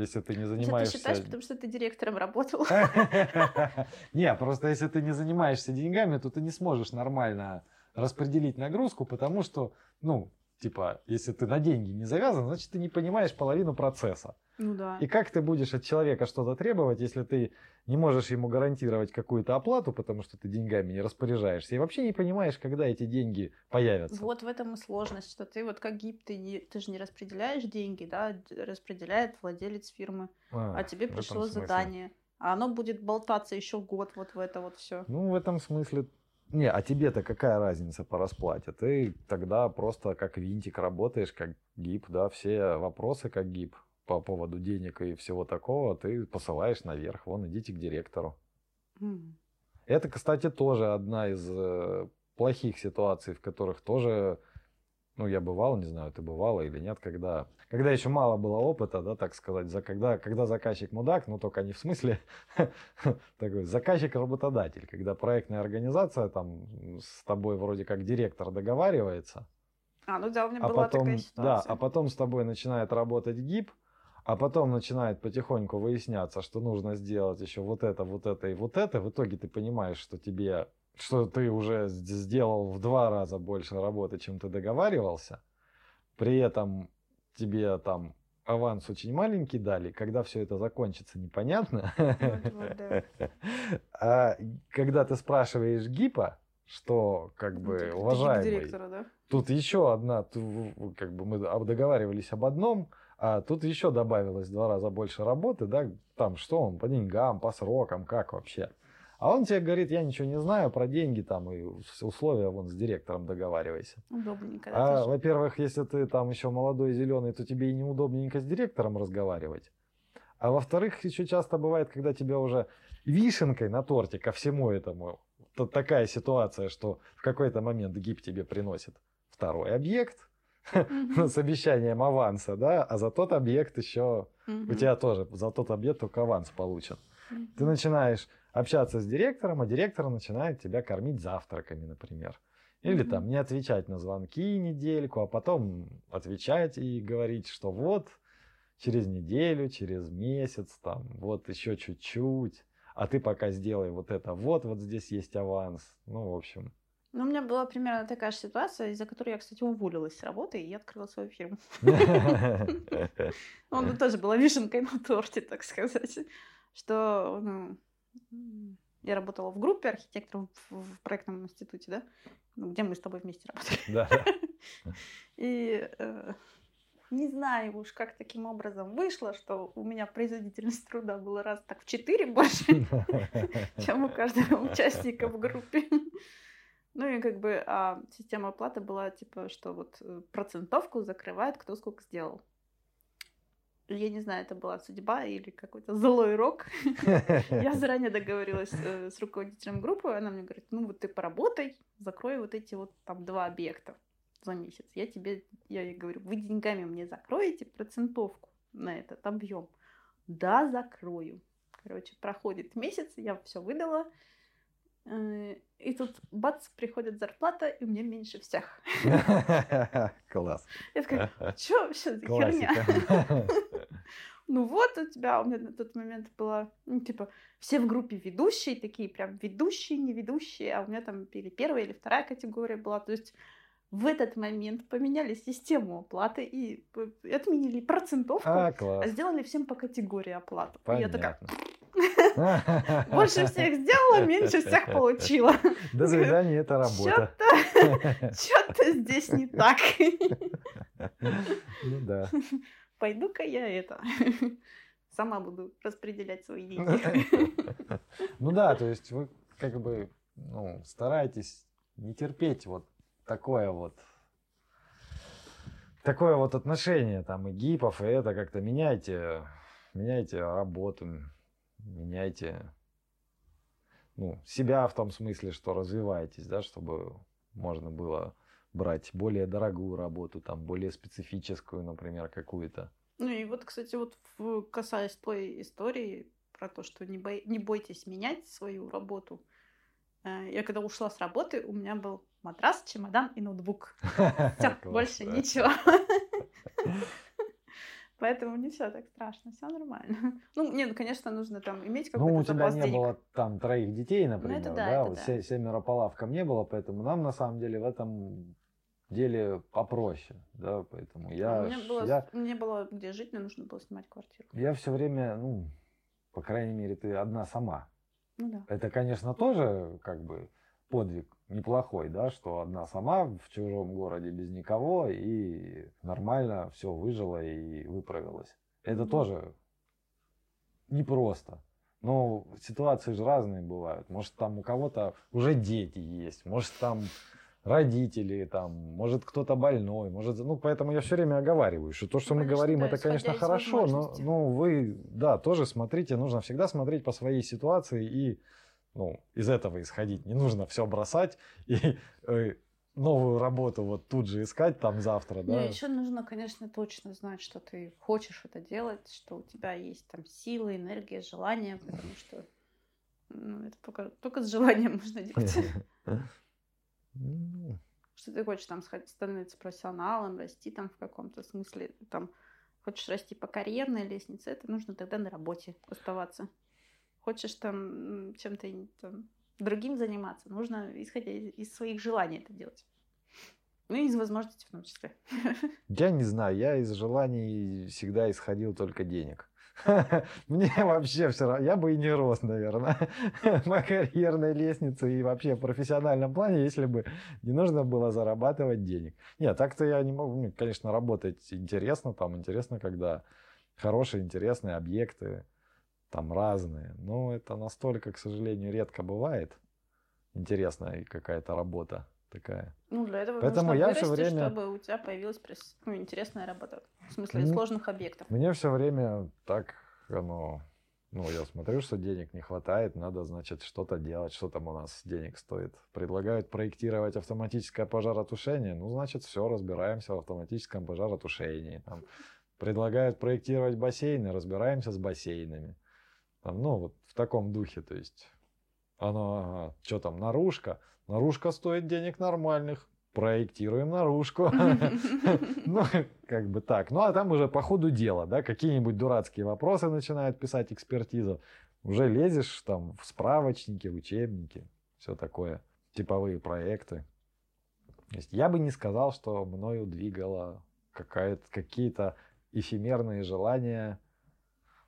если ты не занимаешься... Ты считаешь, потому что ты директором работал? Не, просто если ты не занимаешься деньгами, то ты не сможешь нормально распределить нагрузку, потому что, ну, типа, если ты на деньги не завязан, значит, ты не понимаешь половину процесса. Ну да. И как ты будешь от человека что-то требовать, если ты не можешь ему гарантировать какую-то оплату, потому что ты деньгами не распоряжаешься, и вообще не понимаешь, когда эти деньги появятся. Вот в этом и сложность, что ты вот как ГИП, ты, не, ты же не распределяешь деньги, да, распределяет владелец фирмы, а, а тебе пришло задание, а оно будет болтаться еще год вот в это вот все. Ну, в этом смысле Не, а тебе-то какая разница по расплате? Ты тогда просто как винтик работаешь, как гип, да, все вопросы как гип по поводу денег и всего такого ты посылаешь наверх. Вон, идите к директору. М. Это, кстати, тоже одна из э, плохих ситуаций, в которых тоже, ну, я бывал, не знаю, ты бывала или нет, когда, когда еще мало было опыта, да, так сказать, за, когда, когда заказчик мудак, ну, только не в смысле такой заказчик-работодатель, когда проектная организация там с тобой вроде как директор договаривается, А, ну да, у меня а была потом, такая да, ситуация. а потом с тобой начинает работать ГИП, а потом начинает потихоньку выясняться, что нужно сделать еще вот это, вот это и вот это. В итоге ты понимаешь, что тебе, что ты уже сделал в два раза больше работы, чем ты договаривался. При этом тебе там аванс очень маленький дали. Когда все это закончится, непонятно. Вот, вот, да. А когда ты спрашиваешь ГИПа, что как Ну, бы уважаемый, директора, да? Тут еще одна, как бы мы договаривались об одном, а тут еще добавилось в два раза больше работы, да, там что он, по деньгам, по срокам, как вообще. А он тебе говорит, я ничего не знаю про деньги там и ус- условия вон с директором договаривайся. Удобненько. да, А, во-первых, если ты там еще молодой, зеленый, то тебе и неудобненько с директором разговаривать. А во-вторых, еще часто бывает, когда тебя уже вишенкой на торте ко всему этому, тут такая ситуация, что в какой-то момент ГИП тебе приносит второй объект с обещанием аванса, да, а за тот объект еще у тебя тоже, за тот объект только аванс получен. Ты начинаешь общаться с директором, а директор начинает тебя кормить завтраками, например. Или там не отвечать на звонки недельку, а потом отвечать и говорить, что вот через неделю, через месяц, там вот еще чуть-чуть, а ты пока сделай вот это вот, вот здесь есть аванс. Ну, в общем. Ну, у меня была примерно такая же ситуация, из-за которой я, кстати, уволилась с работы и открыла свою фирму. Она тоже была вишенкой на торте, так сказать. Что, ну, я работала в группе архитекторов в проектном институте, да? Ну, где мы с тобой вместе работали. Да. И э, не знаю уж, как таким образом вышло, что у меня производительность труда была раз так в четыре больше, чем у каждого участника в группе. Ну и как бы а система оплаты была типа, что вот э, процентовку закрывает, кто сколько сделал. Я не знаю, это была судьба или какой-то злой рок. Я заранее договорилась э, с руководителем группы, она мне говорит, ну вот ты поработай, закрой вот эти вот там два объекта за месяц. Я тебе, я ей говорю, вы деньгами мне закроете процентовку на этот объем? Да, закрою. Короче, проходит месяц, я все выдала. э, И тут бац, приходит зарплата, и мне меньше всех. Класс. Я такая, что вообще за херня? Ну вот у тебя, у меня на тот момент было, ну, типа, все в группе ведущие, такие прям ведущие, не ведущие, а у меня там или первая, или вторая категория была. То есть в этот момент поменяли систему оплаты и п- отменили процентовку, А, а класс. сделали всем по категории оплату. И я такая, Понятно. больше всех сделала, меньше всех получила. До свидания, это работа. Что-то здесь не так. Ну да. Пойду-ка я это. Сама буду распределять свои деньги. Ну да, то есть вы как бы ну, стараетесь не терпеть вот такое вот такое вот отношение там и гипов, и это как-то меняйте, меняйте работу, меняйте ну, себя в том смысле, что развиваетесь, да, чтобы можно было брать более дорогую работу, там, более специфическую, например, какую-то. Ну и вот, кстати, вот в- касаясь той истории про то, что не, бой- не бойтесь менять свою работу. э, Я когда ушла с работы, у меня был матрас, чемодан и ноутбук. Все, больше ничего. Поэтому не все так страшно, все нормально. Ну, нет, ну, конечно, нужно там иметь Ну, какой-то у тебя не денег. Ну, было там троих детей, например, это да, да, это вот да. се- семеро не было, поэтому нам на самом деле в этом деле попроще, да, поэтому я, ш- было, я, мне было где жить, мне нужно было снимать квартиру. я все время, ну, по крайней мере, ты одна сама. Ну да. Это, конечно, тоже как бы подвиг неплохой, да, что одна сама в чужом городе без никого и нормально все выжила и выправилась. Это Мгм. тоже непросто. Ну, ситуации же разные бывают. Может, там у кого-то уже дети есть, может, там родители, там, может, кто-то больной, может, ну, поэтому я все время оговариваю, что то, что Ну, мы говорим, да, это, конечно, хорошо, но, ну, вы, да, тоже смотрите, нужно всегда смотреть по своей ситуации и, ну, из этого исходить. Не нужно все бросать и э, новую работу вот тут же искать там завтра, да. Не, еще нужно, конечно, точно знать, что ты хочешь это делать, что у тебя есть там силы, энергия, желание, потому что ну, это только, только с желанием можно делать. Ну, Что ты хочешь там становиться профессионалом, расти там в каком-то смысле, там хочешь расти по карьерной лестнице, это нужно тогда на работе оставаться. Хочешь там чем-то там, другим заниматься, нужно исходя из, из своих желаний это делать. Ну и из возможностей в том числе. Я не знаю, я из желаний всегда исходил только денег. Мне вообще все равно, я бы и не рос, наверное, по карьерной лестнице и вообще в профессиональном плане, если бы не нужно было зарабатывать денег. Нет, так-то я не могу, мне, конечно, работать интересно, там интересно, когда хорошие, интересные объекты, там разные, но это настолько, к сожалению, редко бывает интересная какая-то работа такая. Ну, для этого Поэтому нужно я вырасти, всё время- чтобы у тебя появилась ну, интересная работа. В смысле, Мгм. сложных объектов. Мне все время так, оно, ну, я смотрю, что денег не хватает, надо, значит, что-то делать, что там у нас денег стоит. Предлагают проектировать автоматическое пожаротушение, ну, значит, все, разбираемся в автоматическом пожаротушении. Там, предлагают проектировать бассейны, разбираемся с бассейнами. Там, ну, вот в таком духе, то есть, оно, что там, наружка? Наружка стоит денег нормальных, проектируем наружку. Ну, как бы так. Ну, а там уже по ходу дела, да, какие-нибудь дурацкие вопросы начинает писать экспертиза. Уже лезешь там в справочники, в учебники, все такое, типовые проекты. То есть я бы не сказал, что мною двигало какие-то эфемерные желания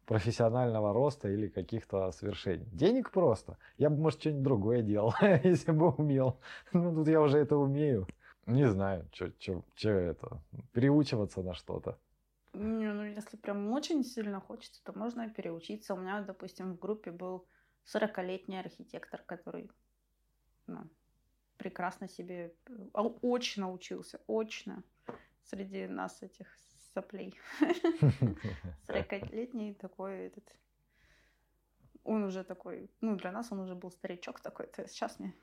профессионального роста или каких-то свершений. Денег просто. Я бы, может, что-нибудь другое делал, если бы умел. Ну, тут я уже это умею. Не знаю, что это, переучиваться на что-то. Не, ну если прям очень сильно хочется, то можно переучиться. У меня, допустим, в группе был 40-летний архитектор, который ну, прекрасно себе э, а, очно учился, очно среди нас этих соплей. 40-летний такой этот... Он уже такой, ну для нас он уже был старичок такой, то есть сейчас мне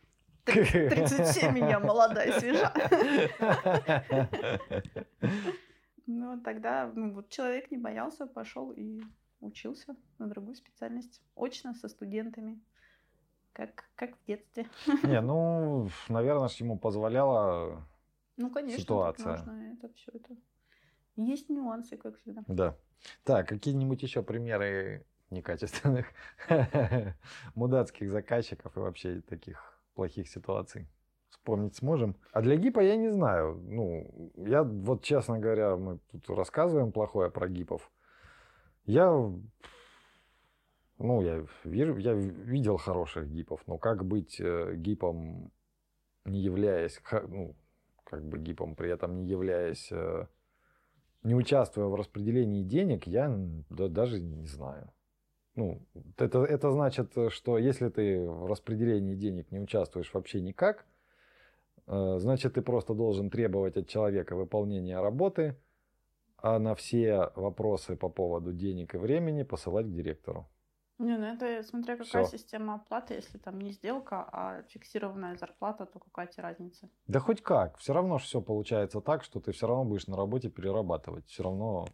37, я молодая, свежа. Ну, тогда ну, вот человек не боялся, пошел и учился на другую специальность. Очно, со студентами. Как, как в детстве. Не, ну, наверное, ему позволяла Ну, конечно, Ситуация. можно это все это. Есть нюансы, как всегда. Да. Так, какие-нибудь еще примеры некачественных мудацких заказчиков и вообще таких плохих ситуаций вспомнить сможем. А для гипа я не знаю. Ну, я вот, честно говоря, мы тут рассказываем плохое про гипов. Я, ну, я, вижу, я видел хороших гипов, но как быть э, гипом, не являясь, ну, как бы гипом, при этом не являясь э, не участвуя в распределении денег, я даже не знаю. Ну, это, это значит, э, что если ты в распределении денег не участвуешь вообще никак, э, значит, ты просто должен требовать от человека выполнения работы, а на все вопросы по поводу денег и времени посылать к директору. Не, ну это смотря какая Всё. система оплаты. Если там не сделка, а фиксированная зарплата, то какая тебе разница? Да хоть как, все равно все получается так, что ты все равно будешь на работе перерабатывать. Все равно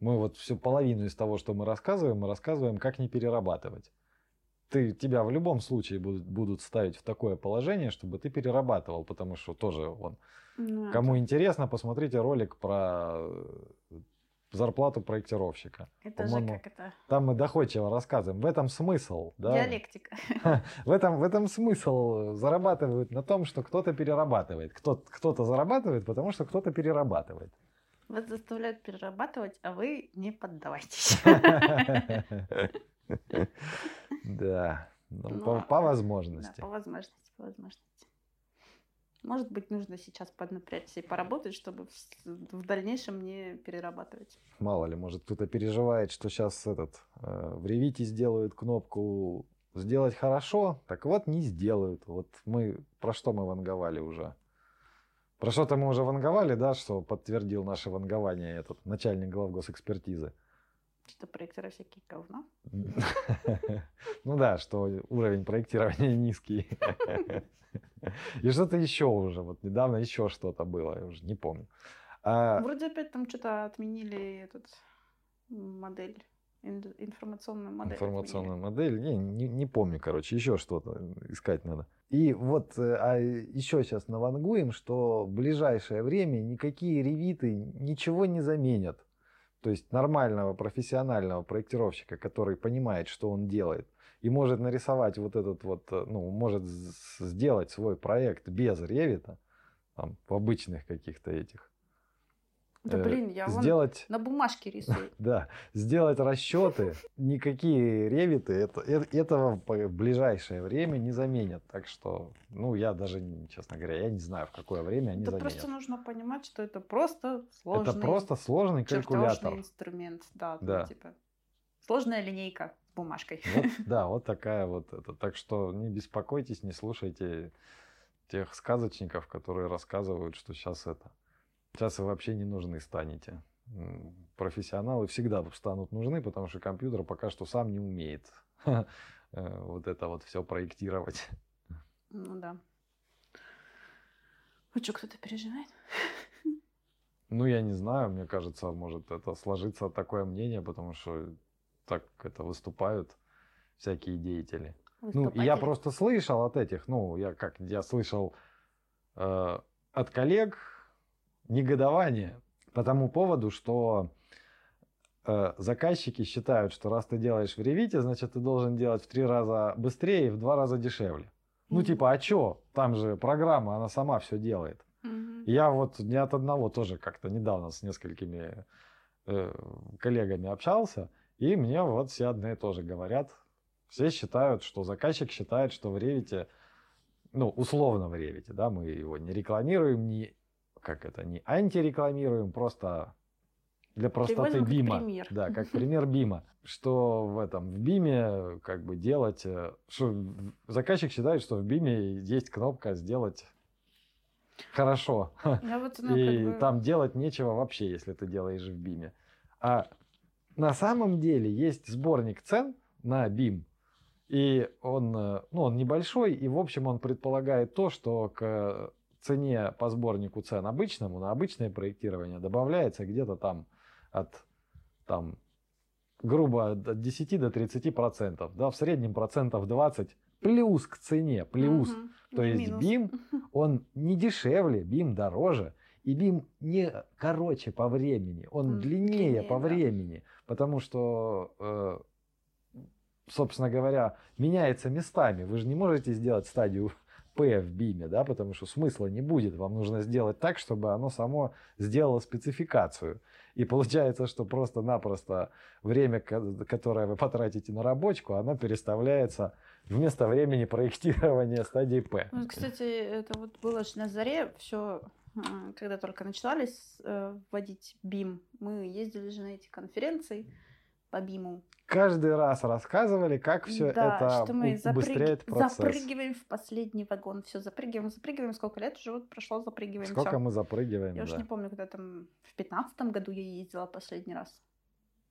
мы вот всю половину из того, что мы рассказываем, мы рассказываем, как не перерабатывать. Ты, тебя в любом случае будут, будут ставить в такое положение, чтобы ты перерабатывал, потому что тоже вон, Ну, кому интересно, посмотрите ролик про э, зарплату проектировщика. это же как это Там мы доходчиво рассказываем. В этом смысл. Да? диалектика. В этом, в этом смысл. Зарабатывают на том, что кто-то перерабатывает. Кто, кто-то зарабатывает, потому что кто-то перерабатывает. Вас заставляют перерабатывать, а вы не поддавайтесь. Да. Ну, Ну, по, а- по Да, возможности. по возможности, по возможности. Может быть, нужно сейчас поднапрячься и поработать, чтобы в, в дальнейшем не перерабатывать. Мало ли, может кто-то переживает, что сейчас этот э, в Ревите сделают кнопку сделать хорошо, так вот не сделают. Вот мы про что мы ванговали уже? Про что-то мы уже ванговали, да, что подтвердил наше вангование этот начальник глав госэкспертизы. Что проекторы всякие говно? Ну да, что уровень проектирования низкий. И что-то еще уже, вот недавно еще что-то было, я уже не помню. А... Вроде опять там что-то отменили этот модель информационную модель. Информационную модель. Не, не, не помню, короче, еще что-то искать надо. И вот э, а еще сейчас навангуем, что в ближайшее время никакие ревиты ничего не заменят. То есть нормального профессионального проектировщика, который понимает, что он делает, и может нарисовать вот этот вот, э, ну, может сделать свой проект без ревита, там, в обычных каких-то этих да э, блин, я сделать... на бумажке рисую. Да, сделать расчеты, никакие ревиты это, э, этого в ближайшее время не заменят. Так что, ну, я даже, честно говоря, я не знаю, в какое время они да заменят. просто нужно понимать, что это просто сложный... Это просто сложный калькулятор. инструмент, да. да. Ну, типа, сложная линейка бумажкой. Вот, да, вот такая вот это. Так что не беспокойтесь, не слушайте тех сказочников, которые рассказывают, что сейчас это Сейчас вы вообще не нужны станете. Профессионалы всегда станут нужны, потому что компьютер пока что сам не умеет э, вот это вот все проектировать. Ну да. А что, кто-то переживает? Ну, я не знаю, мне кажется, может это сложиться такое мнение, потому что так это выступают всякие деятели. Ну, и я просто слышал от этих, ну, я как, я слышал э, от коллег, негодование по тому поводу, что э, заказчики считают, что раз ты делаешь в ревите, значит ты должен делать в три раза быстрее и в два раза дешевле. Ну типа, а чё? Там же программа, она сама все делает. Я вот не от одного тоже как-то недавно с несколькими э, коллегами общался, и мне вот все одно и то же говорят. Все считают, что заказчик считает, что в ревите, ну, условно в ревите, да, мы его не рекламируем, не как это, не антирекламируем, просто для простоты Бима. Пример. Да, как пример Бима. Что в этом, в Биме как бы делать, э, что заказчик считает, что в Биме есть кнопка сделать хорошо. Вот, ну, И как бы... там делать нечего вообще, если ты делаешь в Биме. А на самом деле есть сборник цен на Бим. И он, э, ну, он небольшой, и в общем он предполагает то, что к цене по сборнику цен обычному на обычное проектирование добавляется где-то там от там, грубо от 10 до 30 процентов, да, в среднем процентов 20 плюс к цене, плюс. Угу. То не есть минус. BIM, он не дешевле, BIM дороже, и BIM не короче по времени, он длиннее, длиннее по да. времени, потому что, э, собственно говоря, меняется местами. Вы же не можете сделать стадию P в биме, да, потому что смысла не будет. Вам нужно сделать так, чтобы оно само сделало спецификацию. И получается, что просто-напросто время, которое вы потратите на рабочку, оно переставляется вместо времени проектирования стадии P. Ну, кстати, это вот было же на заре все когда только начинались э, вводить BIM, мы ездили же на эти конференции по BIM каждый раз рассказывали, как все да, это что мы убыстряет запрыг... процесс. Запрыгиваем в последний вагон, все запрыгиваем, запрыгиваем. Сколько лет уже вот прошло, запрыгиваем. Сколько всё. мы запрыгиваем? Я да. уже не помню, когда там в пятнадцатом году я ездила последний раз.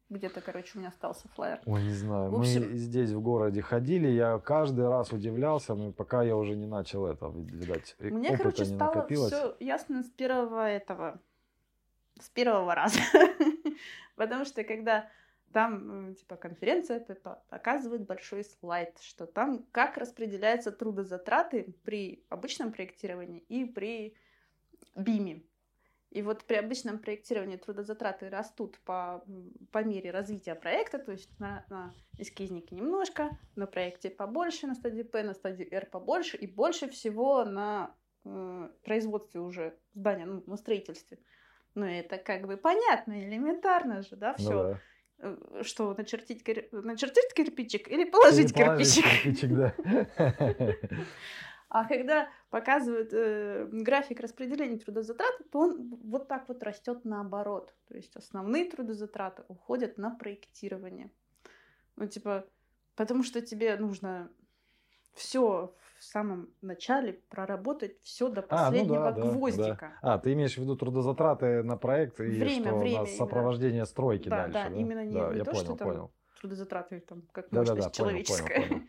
Где-то, короче, у меня остался флайер. Ой, не знаю. В общем... Мы здесь в городе ходили, я каждый раз удивлялся, но пока я уже не начал это, видать, Мне, короче, не стало накопилось. все ясно с первого этого, с первого раза. Потому что когда там, типа, конференция показывает большой слайд, что там как распределяются трудозатраты при обычном проектировании и при БИМе. И вот при обычном проектировании трудозатраты растут по, по мере развития проекта, то есть на, на эскизнике немножко, на проекте побольше, на стадии П, на стадии R побольше, и больше всего на э, производстве уже здания, ну, на строительстве. Ну, это как бы понятно, элементарно же, да, все. Ну, да. Э, что, начертить, начертить кирпичик или положить, или кирпичик? кирпичик да. А когда показывают э, график распределения трудозатрат, то он вот так вот растет наоборот. То есть основные трудозатраты уходят на проектирование. Ну, типа, потому что тебе нужно все в самом начале проработать все до последнего а, ну да, гвоздика. Да. А, ты имеешь в виду трудозатраты на проект и время, что время, у нас сопровождение именно. стройки да, дальше, да? да? именно не, да, не я то, понял, что там понял. трудозатраты там как Да, да, мощность да, понял, человеческая, понял, понял.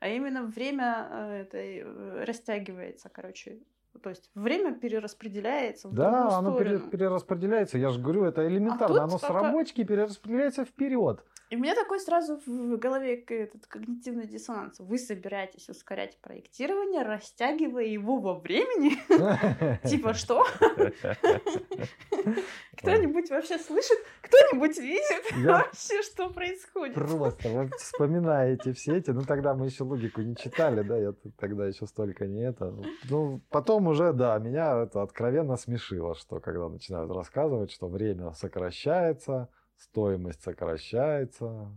А именно время э, это э, растягивается, короче. То есть время перераспределяется в Да, оно пере- сторону. перераспределяется. Я же говорю, это элементарно. тут оно с только- рабочки перераспределяется вперед. И у меня такой сразу в голове этот когнитивный диссонанс. Вы собираетесь ускорять проектирование, растягивая его во времени? Типа что? Кто-нибудь вообще слышит? Кто-нибудь видит вообще, что происходит? просто вот вспоминаете все эти, ну тогда мы еще логику не читали, да, я тогда еще столько не это. Ну, потом уже, да, меня это откровенно смешило, что когда начинают рассказывать, что время сокращается, стоимость сокращается,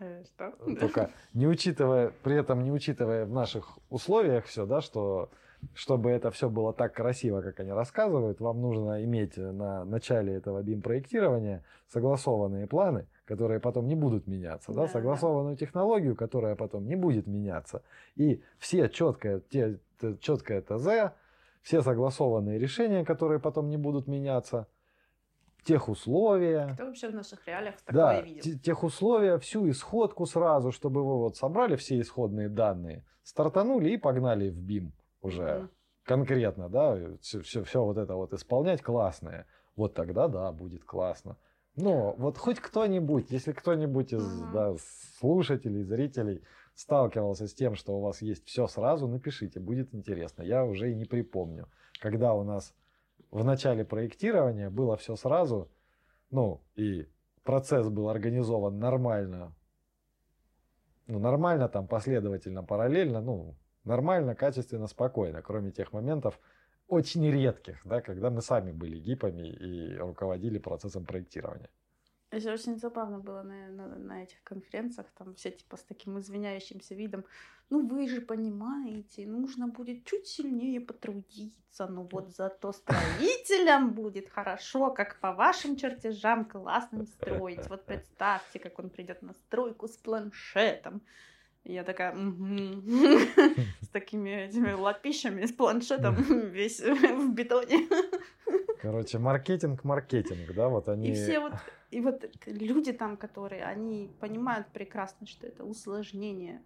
Э, Что? только не учитывая, при этом не учитывая в наших условиях все, да, что чтобы это все было так красиво, как они рассказывают, вам нужно иметь на начале этого BIM-проектирования согласованные планы, которые потом не будут меняться, да, Да, согласованную технологию, которая потом не будет меняться. И все четкое, те, четкое ТЗ, все согласованные решения, которые потом не будут меняться, тех условия, Кто вообще в наших реалиях такое да, видел? те- тех условия, всю исходку сразу, чтобы вы вот собрали все исходные данные, стартанули и погнали в BIM уже Мгм. конкретно, да, все, все, вот это вот исполнять классное. Вот тогда, да, будет классно. Но вот хоть кто-нибудь, если кто-нибудь из Мгм. да, слушателей, зрителей сталкивался с тем, что у вас есть все сразу, напишите, будет интересно. Я уже и не припомню, когда у нас в начале проектирования было все сразу, ну и процесс был организован нормально, ну нормально там последовательно, параллельно, ну нормально, качественно, спокойно, кроме тех моментов очень редких, да, когда мы сами были гипами и руководили процессом проектирования. Это очень забавно было на, на, на этих конференциях, там все типа с таким извиняющимся видом. Ну вы же понимаете, нужно будет чуть сильнее потрудиться, но вот зато строителям будет хорошо, как по вашим чертежам классно строить. Вот представьте, как он придет на стройку с планшетом. И я такая, с такими этими лапищами, с планшетом, весь в бетоне. Короче, маркетинг, маркетинг, да, вот они... И все вот, и вот люди там, которые, они понимают прекрасно, что это усложнение.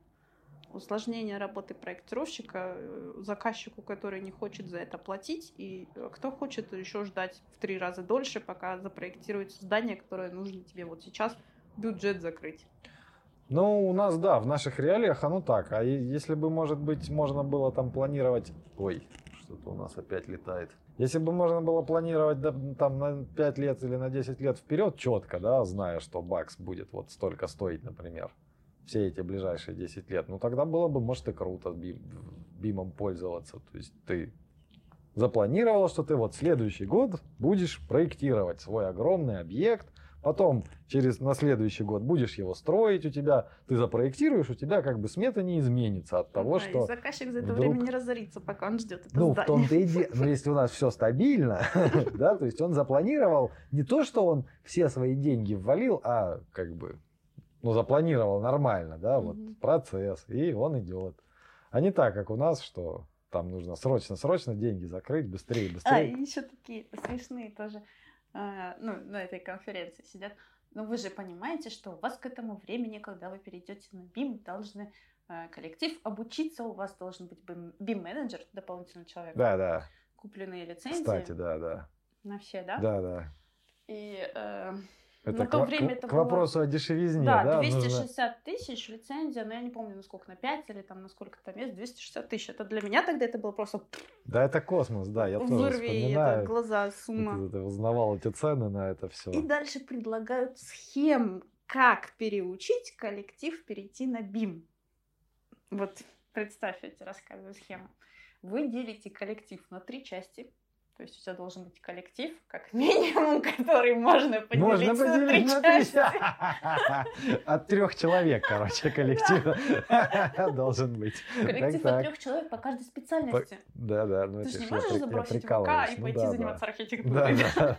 Усложнение работы проектировщика э, заказчику, который не хочет за это платить, и э, кто хочет еще ждать в три раза дольше, пока запроектируется здание, которое нужно тебе вот сейчас бюджет закрыть. Ну, у нас, да, в наших реалиях оно так. А если бы, может быть, можно было там планировать... Ой, что-то у нас опять летает. Если бы можно было планировать да, там на 5 лет или на 10 лет вперед четко, да, зная, что бакс будет вот столько стоить, например, все эти ближайшие 10 лет, ну тогда было бы, может, и круто бим, бимом пользоваться. То есть ты запланировал, что ты вот следующий год будешь проектировать свой огромный объект, потом через на следующий год будешь его строить, у тебя ты запроектируешь, у тебя как бы смета не изменится от того, Да, и что заказчик за это вдруг- время не разорится, пока он ждет это ну, в здание. том-то и дело. Но если у нас все стабильно, да, то есть он запланировал не то, что он все свои деньги ввалил, а как бы, ну, запланировал нормально, да, вот процесс, и он идет. А не так, как у нас, что там нужно срочно-срочно деньги закрыть, быстрее, А, быстрее. и еще такие смешные тоже, а, ну, на этой конференции сидят. Но вы же понимаете, что у вас к этому времени, когда вы перейдете на BIM, должны а, коллектив обучиться, у вас должен быть BIM-менеджер, дополнительный человек, Да, да, купленные лицензии кстати, да, да, на все, да? да, да. И э, Это На к, то во- время к- это к было- вопросу о дешевизне, да, да, нужно- 260 тысяч лицензия, но я не помню, насколько, на 5 или там на сколько там есть, 260 тысяч. Это для меня тогда это было просто Да, это космос, да, я тоже вырви это, вспоминаю. глаза с ума. Ты, ты узнавал эти цены на это все. И дальше предлагают схем, как переучить коллектив перейти на BIM. Вот представь, я тебе рассказываю схему. Вы делите коллектив на три части. То есть у тебя должен быть коллектив, как минимум, который можно поделить Можно на три поделить на три. части. От трех человек, короче, коллектив должен быть. Коллектив от трех человек по каждой специальности. Да, да, ну Ты это же не можешь забросить ВК и Ну пойти заниматься архитектурой. да.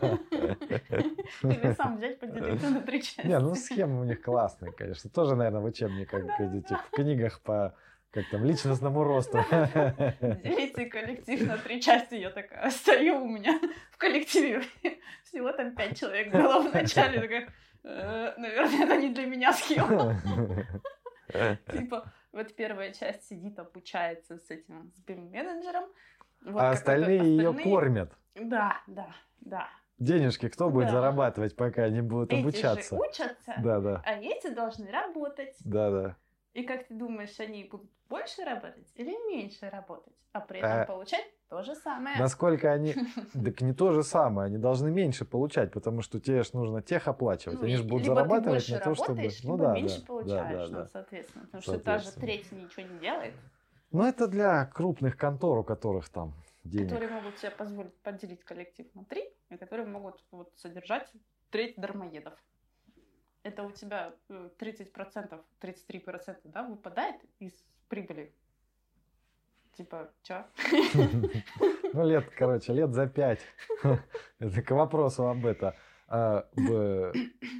Или сам взять, поделиться на три части. Не, ну схемы у них классные, конечно. Тоже, наверное, в учебниках, в книгах по как там, личностному росту. Делите коллектив на три части. Я такая стою у меня в коллективе. Всего там пять человек было в начале. Такая, «Э, наверное, это не для меня схема. Типа, вот первая часть сидит, обучается с этим, с BIM-менеджером. Вот А остальные ее кормят. Да, да, да. Денежки кто будет Да. зарабатывать, пока они будут Эти обучаться? же учатся, Да, да, а эти должны работать. да, да. И как ты думаешь, они будут больше работать или меньше работать? А при этом А, получать то же самое. Насколько они... Так не то же самое, они должны меньше получать, потому что тебе ж нужно тех оплачивать. Ну, они же будут зарабатывать на то, чтобы... Ну да, меньше да, получаешь, да, да, ну, да. соответственно. Потому что та же Соответственно. треть ничего не делает, Ну это для крупных контор, у которых там денег. которые могут себе позволить поделить коллектив на три, и которые могут вот, содержать треть дармоедов. Это у тебя э, 30%, 33% да, выпадает из прибыли. Типа, чё? Ну, лет, короче, лет за пять. Это к вопросу об это. об,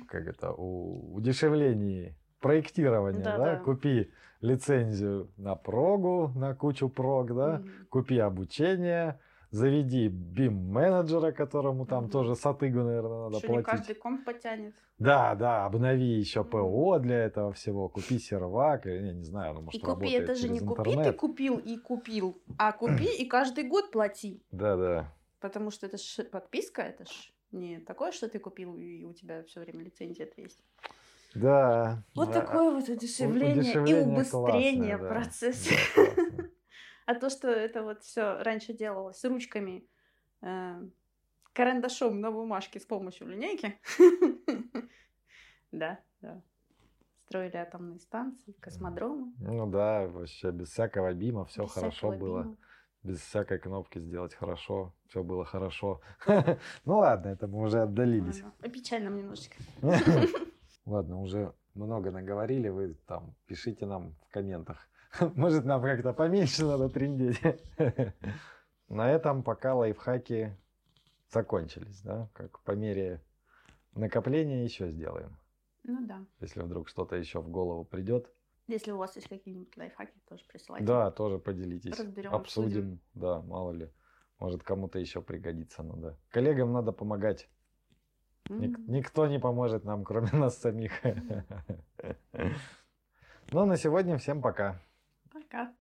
как это, у удешевлении проектирования, да? Да-да. Купи лицензию на прогу, на кучу прог, да? Мгм. Купи обучение, заведи BIM-менеджера, которому там Мгм. тоже сатыгу, наверное, надо не платить. каждый комп потянет. Да, да, обнови еще Мгм. ПО для этого всего, купи сервак, или, я не знаю, ну, И может, купи, работает это же не купи, ты интернет. купил и купил, а купи и каждый год плати. Да, да. Потому что это ж подписка, это ж не такое, что ты купил, и у тебя все время лицензия-то есть. Да. Вот А, такое вот удешевление, и удешевление убыстрение классное, да. процесса. Да. А то, что это вот все раньше делалось ручками, э, карандашом на бумажке с помощью линейки. Да, да. Строили атомные станции, космодромы. Ну да, вообще без всякого бима все хорошо было. Без всякой кнопки сделать хорошо. Все было хорошо. Ну ладно, это мы уже отдалились. Печально немножечко. Ладно, уже много наговорили. Вы там пишите нам в комментах. Может, нам как-то поменьше надо трындеть. На этом пока лайфхаки закончились, да? Как по мере накопления еще сделаем. Ну да. Если вдруг что-то еще в голову придет. Если у вас есть какие-нибудь лайфхаки, тоже присылайте. Да, тоже поделитесь. Разберем, обсудим. Да, мало ли. Может, кому-то еще пригодится надо. Коллегам надо помогать. Ник- никто не поможет нам, кроме нас самих. Ну, на сегодня всем пока. Пока.